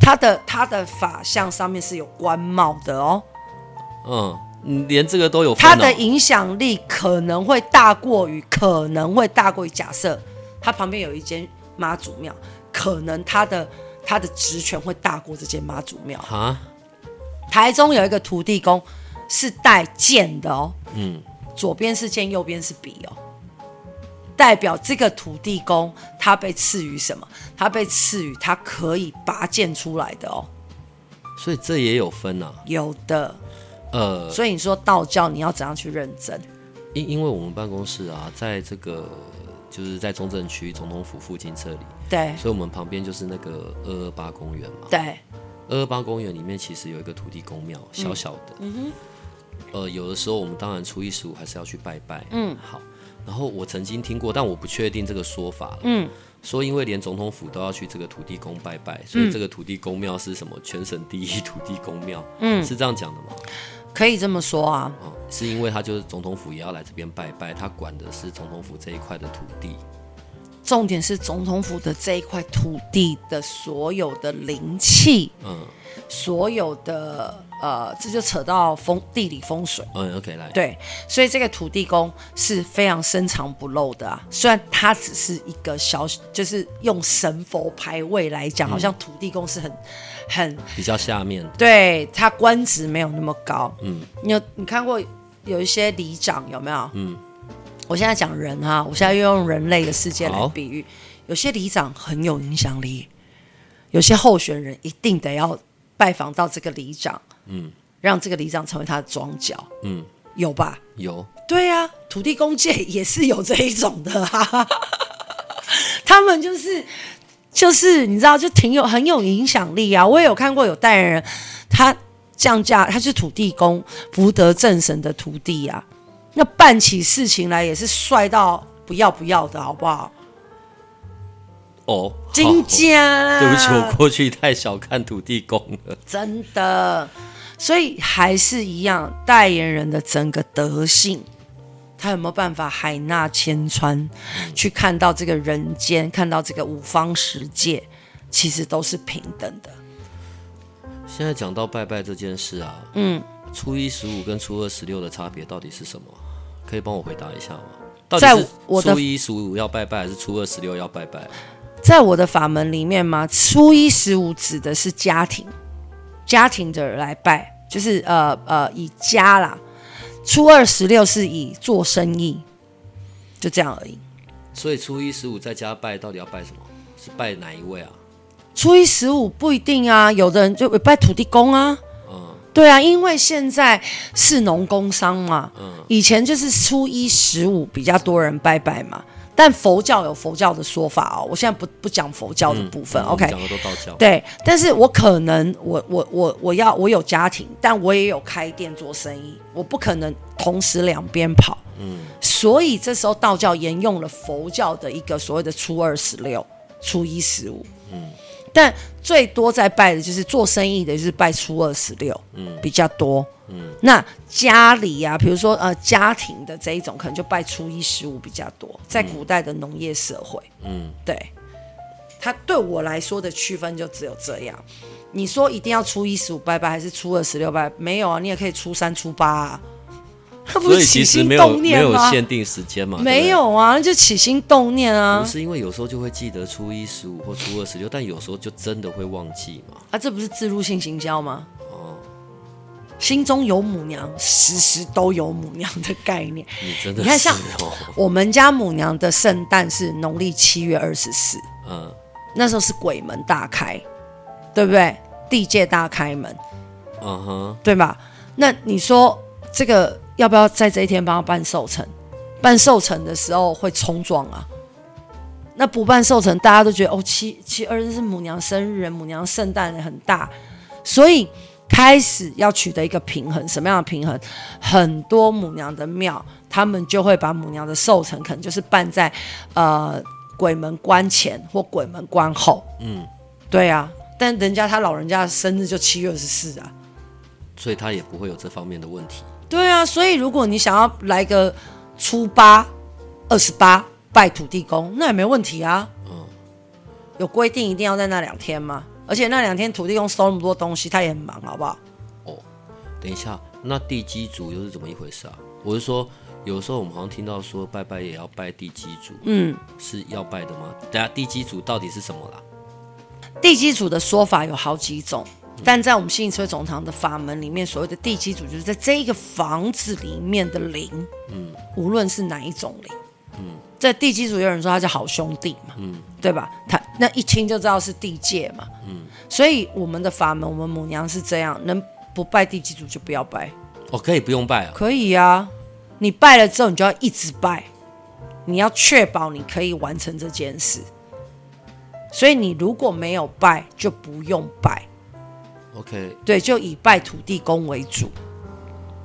他的他的法相上面是有官帽的哦。嗯，连这个都有、哦。他的影响力可能会大过于，可能会大过于。假设他旁边有一间妈祖庙，可能他的他的职权会大过这间妈祖庙。哈，台中有一个土地公。是带剑的哦，嗯，左边是剑，右边是笔哦，代表这个土地公他被赐予什么？他被赐予他可以拔剑出来的哦，所以这也有分啊，有的，呃，所以你说道教你要怎样去认证？因因为我们办公室啊，在这个就是在中正区总统府附近这里，对，所以我们旁边就是那个二二八公园嘛，对，二二八公园里面其实有一个土地公庙，小小的，嗯，嗯哼。呃，有的时候我们当然初一十五还是要去拜拜。嗯，好。然后我曾经听过，但我不确定这个说法。嗯，说因为连总统府都要去这个土地公拜拜，所以这个土地公庙是什么？全省第一土地公庙。嗯，是这样讲的吗？可以这么说啊。哦，是因为他就是总统府也要来这边拜拜，他管的是总统府这一块的土地。重点是总统府的这一块土地的所有的灵气。嗯。所有的呃，这就扯到风地理风水。嗯，OK，来。对，所以这个土地公是非常深藏不露的啊。虽然他只是一个小，就是用神佛牌位来讲，嗯、好像土地公是很很比较下面。对，他官职没有那么高。嗯，你有你看过有一些里长有没有？嗯，我现在讲人哈，我现在又用人类的世界来比喻，有些里长很有影响力，有些候选人一定得要。拜访到这个里长，嗯，让这个里长成为他的庄脚，嗯，有吧？有，对呀、啊，土地公界也是有这一种的啊，他们就是就是你知道，就挺有很有影响力啊。我也有看过有代言人，他降价，他是土地公福德正神的徒弟啊，那办起事情来也是帅到不要不要的，好不好？哦，金家，对不起，我过去太小看土地公了，真的，所以还是一样，代言人的整个德性，他有没有办法海纳千川，嗯、去看到这个人间，看到这个五方十界，其实都是平等的。现在讲到拜拜这件事啊，嗯，初一十五跟初二十六的差别到底是什么？可以帮我回答一下吗？到底是初一十五要拜拜，还是初二十六要拜拜？在我的法门里面嘛，初一十五指的是家庭，家庭的人来拜，就是呃呃以家啦。初二十六是以做生意，就这样而已。所以初一十五在家拜，到底要拜什么？是拜哪一位啊？初一十五不一定啊，有的人就会拜土地公啊。嗯，对啊，因为现在是农工商嘛。嗯，以前就是初一十五比较多人拜拜嘛。但佛教有佛教的说法哦，我现在不不讲佛教的部分。嗯、OK，讲的都道教。对，但是我可能我我我我要我有家庭，但我也有开店做生意，我不可能同时两边跑。嗯，所以这时候道教沿用了佛教的一个所谓的初二十六、初一十五。嗯，但最多在拜的就是做生意的，就是拜初二十六。嗯，比较多。嗯，那家里呀、啊，比如说呃，家庭的这一种，可能就拜初一十五比较多，在古代的农业社会，嗯，对，他对我来说的区分就只有这样。你说一定要初一十五拜拜，还是初二十六拜？没有啊，你也可以初三、初八啊。所以其实没有没有限定时间嘛？没有啊，那就起心动念啊。不是因为有时候就会记得初一十五或初二十六，但有时候就真的会忘记嘛。啊，这不是自入性行销吗？哦心中有母娘，时时都有母娘的概念。你真的，你看，像我们家母娘的圣诞是农历七月二十四，嗯，那时候是鬼门大开，对不对？地界大开门，嗯哼，对吧？那你说这个要不要在这一天帮他办寿辰？办寿辰的时候会冲撞啊。那不办寿辰，大家都觉得哦，七七二是母娘生日，母娘圣诞很大，所以开始要取得一个平衡。什么样的平衡？很多母娘的庙，他们就会把母娘的寿辰，可能就是办在呃鬼门关前或鬼门关后。嗯，对啊，但人家他老人家的生日就七月二十四啊，所以他也不会有这方面的问题。对啊，所以如果你想要来个初八、二十八。拜土地公那也没问题啊，嗯，有规定一定要在那两天吗？而且那两天土地公收那么多东西，他也很忙，好不好？哦，等一下，那地基主又是怎么一回事啊？我是说，有时候我们好像听到说拜拜也要拜地基主，嗯，是要拜的吗？等下地基主到底是什么啦？地基主的说法有好几种，嗯、但在我们信车总堂的法门里面，所谓的地基主就是在这个房子里面的灵，嗯，无论是哪一种灵，嗯。在地基主有人说他叫好兄弟嘛，嗯，对吧？他那一听就知道是地界嘛，嗯，所以我们的法门，我们母娘是这样，能不拜地基主就不要拜。哦，可以不用拜啊？可以啊，你拜了之后，你就要一直拜，你要确保你可以完成这件事。所以你如果没有拜，就不用拜。OK，对，就以拜土地公为主。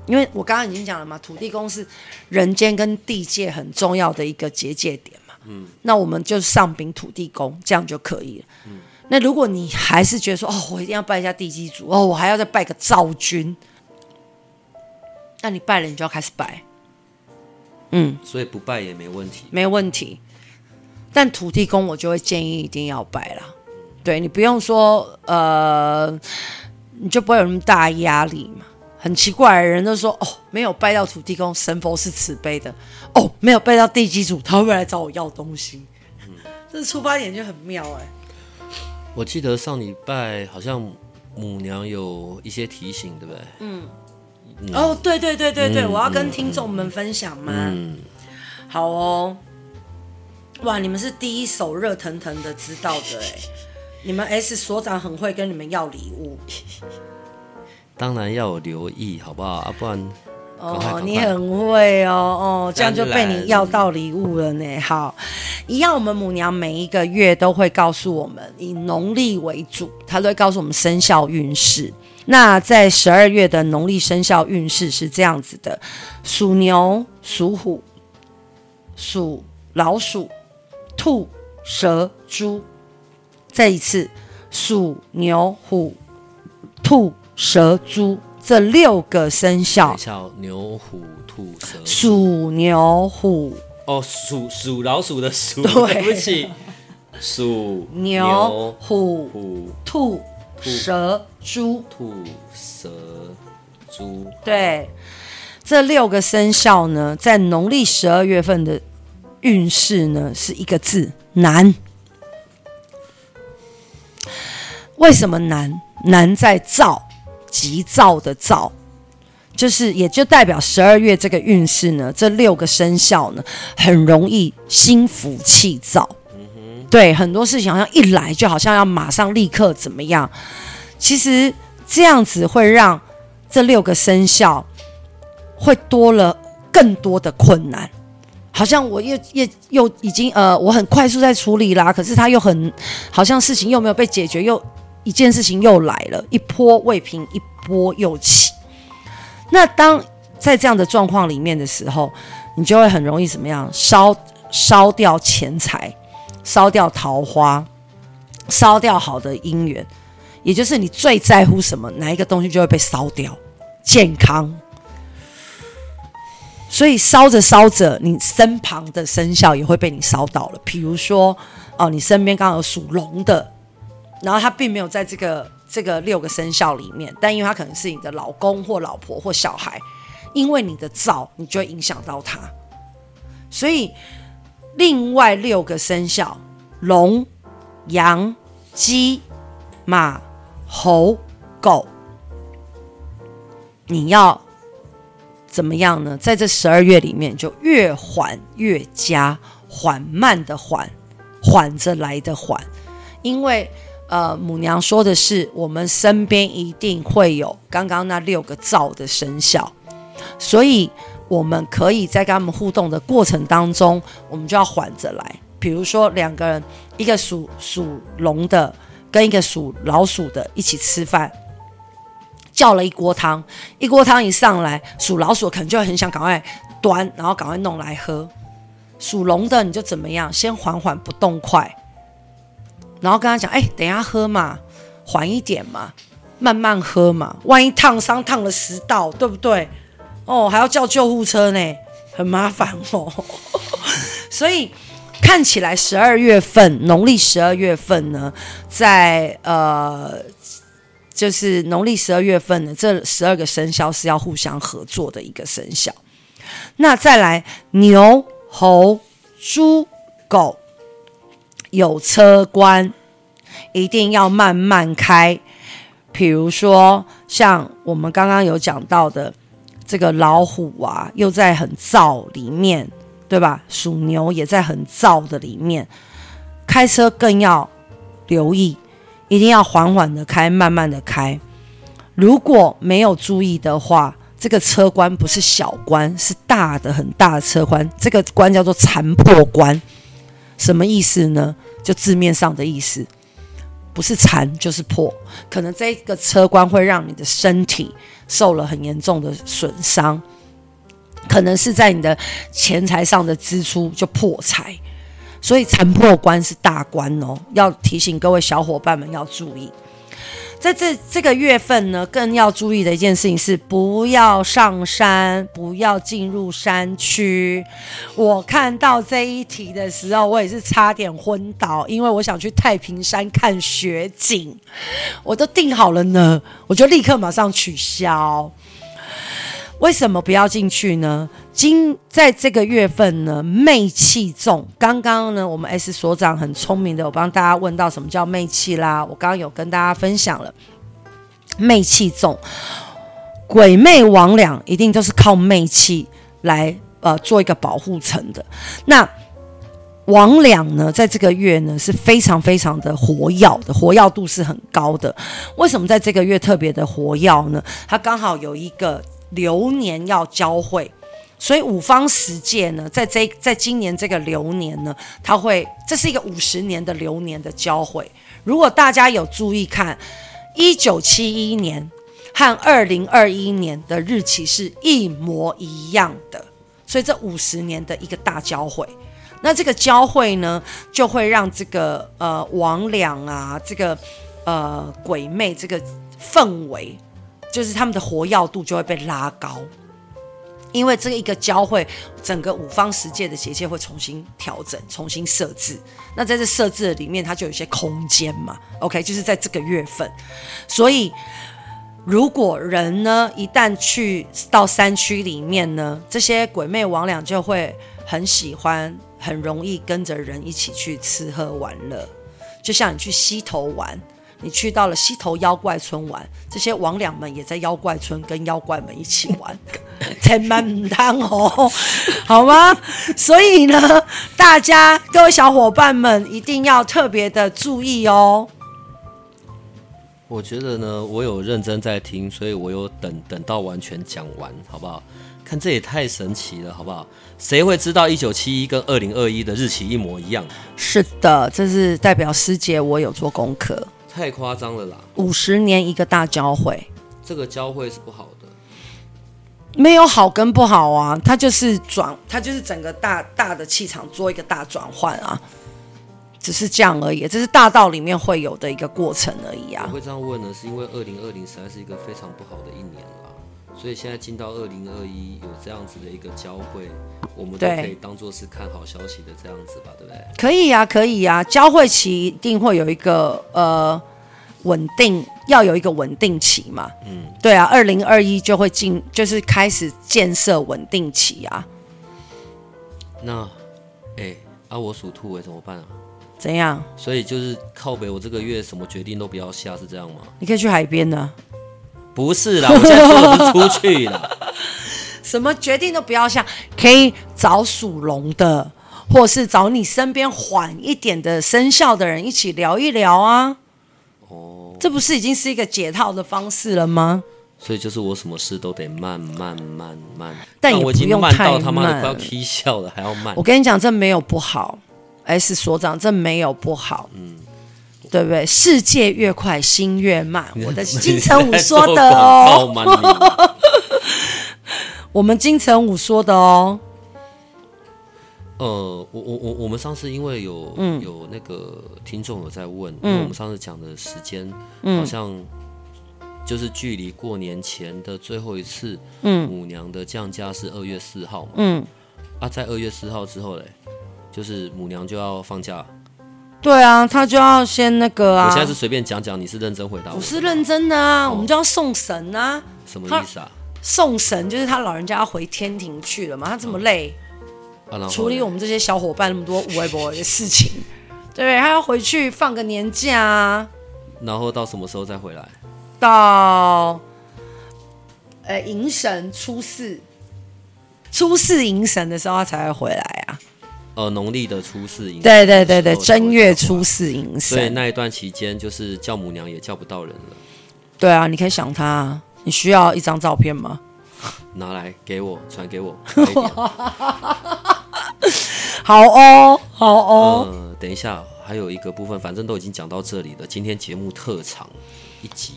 因为我刚刚已经讲了嘛，土地公是人间跟地界很重要的一个结界点嘛。嗯，那我们就上禀土地公，这样就可以了。嗯，那如果你还是觉得说，哦，我一定要拜一下地基主，哦，我还要再拜个灶君，那你拜了，你就要开始拜。嗯，所以不拜也没问题，没问题。但土地公我就会建议一定要拜啦。对，你不用说，呃，你就不会有那么大压力嘛。很奇怪的人都说哦，没有拜到土地公，神佛是慈悲的。哦，没有拜到地基主，他会不会来找我要东西？嗯，这出发点就很妙哎。我记得上礼拜好像母娘有一些提醒，对不对？嗯。嗯哦，对对对对对，嗯、我要跟听众们分享吗？嗯。好哦。哇，你们是第一手热腾腾的知道的哎，你们 S 所长很会跟你们要礼物。当然要有留意，好不好？啊，不然哦，你很会哦，哦，这样就被你要到礼物了呢。好，一样，我们母娘每一个月都会告诉我们，以农历为主，她都会告诉我们生肖运势。那在十二月的农历生肖运势是这样子的：属牛、属虎、属老鼠、兔、蛇、猪。再一次，鼠牛、虎、兔。蛇、猪这六个生肖，牛、虎、兔、蛇。鼠牛、虎。哦，鼠鼠老鼠的鼠。对，对不起。鼠牛、虎、虎、兔、蛇、猪。兔、蛇、猪。对，这六个生肖呢，在农历十二月份的运势呢，是一个字难。为什么难？难在躁。急躁的躁，就是也就代表十二月这个运势呢，这六个生肖呢，很容易心浮气躁。对，很多事情好像一来就好像要马上立刻怎么样，其实这样子会让这六个生肖会多了更多的困难，好像我又又又已经呃，我很快速在处理啦，可是他又很好像事情又没有被解决又。一件事情又来了，一波未平，一波又起。那当在这样的状况里面的时候，你就会很容易怎么样？烧烧掉钱财，烧掉桃花，烧掉好的姻缘，也就是你最在乎什么，哪一个东西就会被烧掉。健康，所以烧着烧着，你身旁的生肖也会被你烧到了。比如说，哦，你身边刚好有属龙的。然后他并没有在这个这个六个生肖里面，但因为他可能是你的老公或老婆或小孩，因为你的造，你就会影响到他。所以另外六个生肖：龙、羊、鸡、马、猴、狗，你要怎么样呢？在这十二月里面，就越缓越佳，缓慢的缓，缓着来的缓，因为。呃，母娘说的是，我们身边一定会有刚刚那六个躁的生肖，所以我们可以在跟他们互动的过程当中，我们就要缓着来。比如说两个人，一个属属龙的跟一个属老鼠的一起吃饭，叫了一锅汤，一锅汤一上来，属老鼠可能就很想赶快端，然后赶快弄来喝。属龙的你就怎么样，先缓缓不动筷，然后跟他讲，哎，等下喝嘛，缓一点嘛，慢慢喝嘛，万一烫伤烫了食道，对不对？哦，还要叫救护车呢，很麻烦哦。所以。看起来十二月份，农历十二月份呢，在呃，就是农历十二月份呢，这十二个生肖是要互相合作的一个生肖。那再来牛、猴、猪、狗有车关，一定要慢慢开。比如说，像我们刚刚有讲到的这个老虎啊，又在很燥里面。对吧？属牛也在很燥的里面，开车更要留意，一定要缓缓的开，慢慢的开。如果没有注意的话，这个车关不是小关，是大的很大的车关。这个关叫做残破关，什么意思呢？就字面上的意思，不是残就是破。可能这个车关会让你的身体受了很严重的损伤。可能是在你的钱财上的支出就破财，所以残破关是大关哦，要提醒各位小伙伴们要注意。在这这个月份呢，更要注意的一件事情是，不要上山，不要进入山区。我看到这一题的时候，我也是差点昏倒，因为我想去太平山看雪景，我都订好了呢，我就立刻马上取消。为什么不要进去呢？今在这个月份呢，媚气重。刚刚呢，我们 S 所长很聪明的，我帮大家问到什么叫媚气啦。我刚刚有跟大家分享了，媚气重，鬼魅魍魉一定都是靠媚气来呃做一个保护层的。那魍魉呢，在这个月呢是非常非常的活跃的，活跃度是很高的。为什么在这个月特别的活跃呢？它刚好有一个。流年要交汇，所以五方十界呢，在这在今年这个流年呢，它会这是一个五十年的流年的交汇。如果大家有注意看，一九七一年和二零二一年的日期是一模一样的，所以这五十年的一个大交汇，那这个交汇呢，就会让这个呃魍魉啊，这个呃鬼魅这个氛围。就是他们的活跃度就会被拉高，因为这一个交汇，整个五方十界的结界会重新调整、重新设置。那在这设置里面，它就有些空间嘛。OK，就是在这个月份，所以如果人呢一旦去到山区里面呢，这些鬼魅魍魉就会很喜欢，很容易跟着人一起去吃喝玩乐，就像你去溪头玩。你去到了溪头妖怪村玩，这些魍魎们也在妖怪村跟妖怪们一起玩，千万唔当哦，好吗？所以呢，大家各位小伙伴们一定要特别的注意哦。我觉得呢，我有认真在听，所以我有等等到完全讲完，好不好？看这也太神奇了，好不好？谁会知道一九七一跟二零二一的日期一模一样？是的，这是代表师姐我有做功课。太夸张了啦！五十年一个大交汇，这个交汇是不好的，没有好跟不好啊，它就是转，它就是整个大大的气场做一个大转换啊，只是这样而已，这是大道里面会有的一个过程而已啊。我会这样问呢，是因为二零二零实在是一个非常不好的一年了。所以现在进到二零二一有这样子的一个交汇，我们都可以当做是看好消息的这样子吧，对不对？可以呀、啊，可以呀、啊。交汇期一定会有一个呃稳定，要有一个稳定期嘛。嗯，对啊，二零二一就会进，就是开始建设稳定期啊。那，哎，啊，我属兔哎，怎么办啊？怎样？所以就是靠北，我这个月什么决定都不要下，是这样吗？你可以去海边呢。不是啦，我现在说的是出去了。什么决定都不要下，可以找属龙的，或是找你身边缓一点的生肖的人一起聊一聊啊。哦，这不是已经是一个解套的方式了吗？所以就是我什么事都得慢慢慢慢，但也不用太慢，到他妈的快要踢笑了还要慢。我跟你讲，这没有不好，S 所长，这没有不好，嗯，对不对？世界越快，心越慢。我的金城武说的哦，我们金城武说的哦。呃，我我我我们上次因为有、嗯、有那个听众有在问，嗯、因为我们上次讲的时间好像。就是距离过年前的最后一次，嗯，母娘的降价是二月四号嘛，嗯，啊，在二月四号之后嘞，就是母娘就要放假，对啊，他就要先那个啊，我现在是随便讲讲，你是认真回答我，我是认真的啊，哦、我们就要送神啊，什么意思啊？送神就是他老人家要回天庭去了嘛，他这么累，嗯啊、处理我们这些小伙伴那么多无微博的事情，对，他要回去放个年假啊，然后到什么时候再回来？到，呃，迎神初四，初四迎神的时候他才会回来啊。呃，农历的初四迎神。对对对对，正月初四迎神。所以那一段期间，就是叫母娘也叫不到人了。对啊，你可以想他，你需要一张照片吗？拿来给我，传给我。好哦，好哦。呃，等一下，还有一个部分，反正都已经讲到这里了。今天节目特长一集。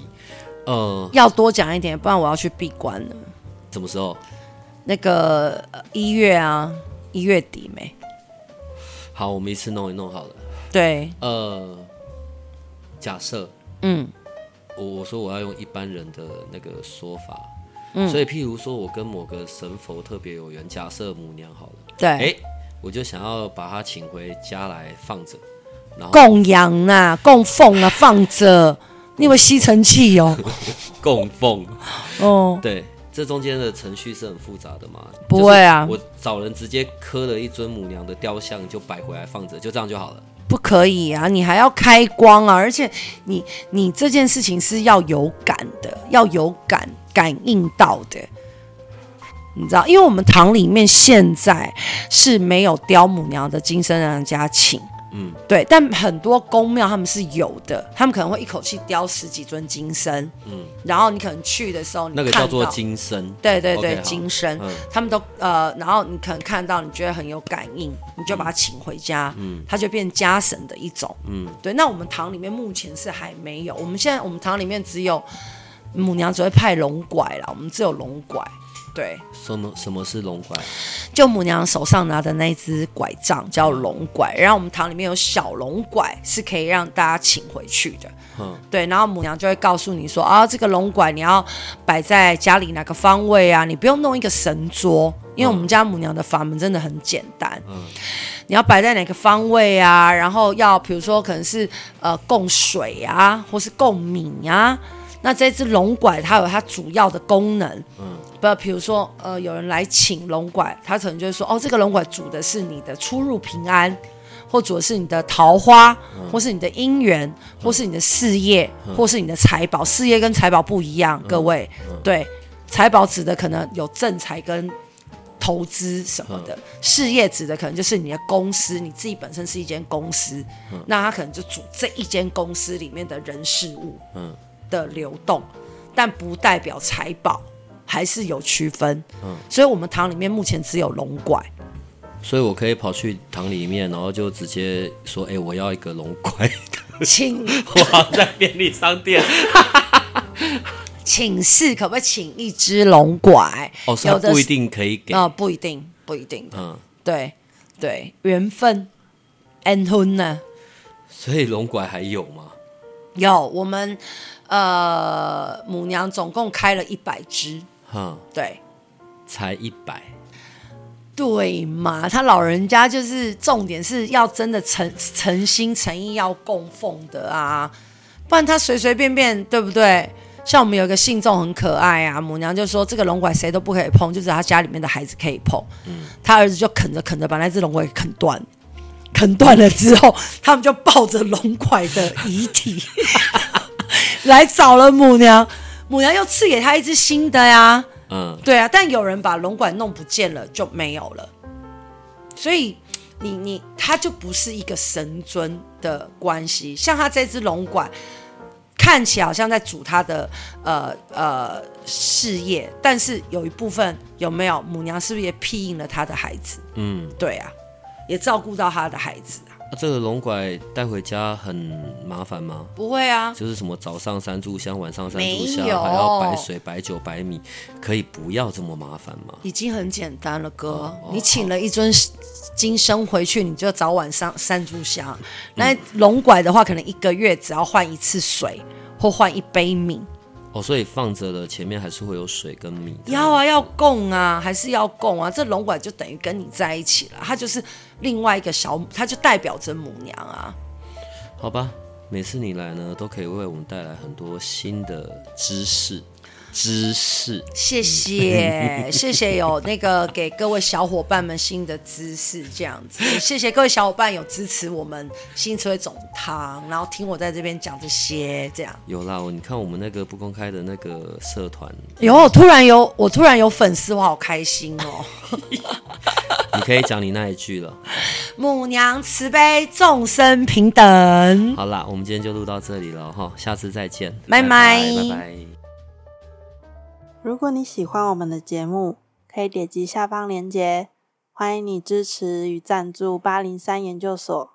呃，要多讲一点，不然我要去闭关了。什么时候？那个一月啊，一月底没？好，我们一次弄一弄好了。对。呃，假设，嗯，我我说我要用一般人的那个说法，嗯，所以譬如说我跟某个神佛特别有缘，假设母娘好了，对，哎，我就想要把她请回家来放着，然后供养啊，供奉啊，放着。你以为吸尘器哦？供奉哦，对，这中间的程序是很复杂的嘛？不会啊，我找人直接刻了一尊母娘的雕像，就摆回来放着，就这样就好了。不可以啊，你还要开光啊，而且你你这件事情是要有感的，要有感感应到的，你知道？因为我们堂里面现在是没有雕母娘的金身人家请。嗯，对，但很多宫庙他们是有的，他们可能会一口气雕十几尊金身，嗯，然后你可能去的时候，你那个叫做金身，对对对，okay, 金身，嗯、他们都呃，然后你可能看到，你觉得很有感应，你就把它请回家，嗯，它就变家神的一种，嗯，对。那我们堂里面目前是还没有，我们现在我们堂里面只有母娘只会派龙拐了，我们只有龙拐。对，什么什么是龙拐？就母娘手上拿的那一只拐杖叫龙拐，然后我们堂里面有小龙拐，是可以让大家请回去的。嗯，对，然后母娘就会告诉你说啊，这个龙拐你要摆在家里哪个方位啊？你不用弄一个神桌，因为我们家母娘的法门真的很简单。嗯，你要摆在哪个方位啊？然后要比如说可能是呃供水啊，或是供米啊。那这只龙拐它有它主要的功能，嗯，不，比如说，呃，有人来请龙拐，他可能就会说，哦，这个龙拐主的是你的出入平安，或主的是你的桃花，嗯、或是你的姻缘，嗯、或是你的事业，嗯、或是你的财宝。事业跟财宝不一样，各位，嗯、对，财宝指的可能有正财跟投资什么的，嗯、事业指的可能就是你的公司，你自己本身是一间公司，嗯、那他可能就主这一间公司里面的人事物，嗯。的流动，但不代表财宝，还是有区分。嗯，所以我们堂里面目前只有龙拐，所以我可以跑去堂里面，然后就直接说：“哎、欸，我要一个龙拐。”请我在便利商店，请示可不可以请一只龙拐？哦，有的不一定可以给，哦，不一定，不一定。嗯，对对，缘分，，and 婚呢？所以龙拐还有吗？有，我们。呃，母娘总共开了一百只，哼，对，才一百，对嘛？他老人家就是重点是要真的诚诚心诚意要供奉的啊，不然他随随便便，对不对？像我们有一个信众很可爱啊，母娘就说这个龙拐谁都不可以碰，就只有他家里面的孩子可以碰，嗯，他儿子就啃着啃着把那只龙拐啃断，啃断了之后，他们就抱着龙拐的遗体。来找了母娘，母娘又赐给他一只新的呀。嗯，对啊，但有人把龙管弄不见了，就没有了。所以你你他就不是一个神尊的关系。像他这只龙管，看起来好像在主他的呃呃事业，但是有一部分有没有母娘是不是也庇应了他的孩子？嗯，对啊，也照顾到他的孩子啊。这个龙拐带回家很麻烦吗？不会啊，就是什么早上三炷香，晚上三炷香，还要摆水、摆酒、摆米，可以不要这么麻烦吗？已经很简单了，哥。哦、你请了一尊金身回去，你就早晚上三炷香。那龙拐的话，可能一个月只要换一次水，或换一杯米。哦，所以放着的前面还是会有水跟米。要啊，要供啊，还是要供啊。这龙管就等于跟你在一起了，它就是另外一个小，它就代表着母娘啊。好吧，每次你来呢，都可以为我们带来很多新的知识。知识，谢谢谢谢有那个给各位小伙伴们新的知识，这样子，谢谢各位小伙伴有支持我们新词汇总汤，然后听我在这边讲这些，这样有啦，你看我们那个不公开的那个社团，有突然有我突然有粉丝，我好开心哦！你可以讲你那一句了，母娘慈悲，众生平等。好啦，我们今天就录到这里了哈，下次再见，拜拜拜拜。如果你喜欢我们的节目，可以点击下方链接，欢迎你支持与赞助八零三研究所。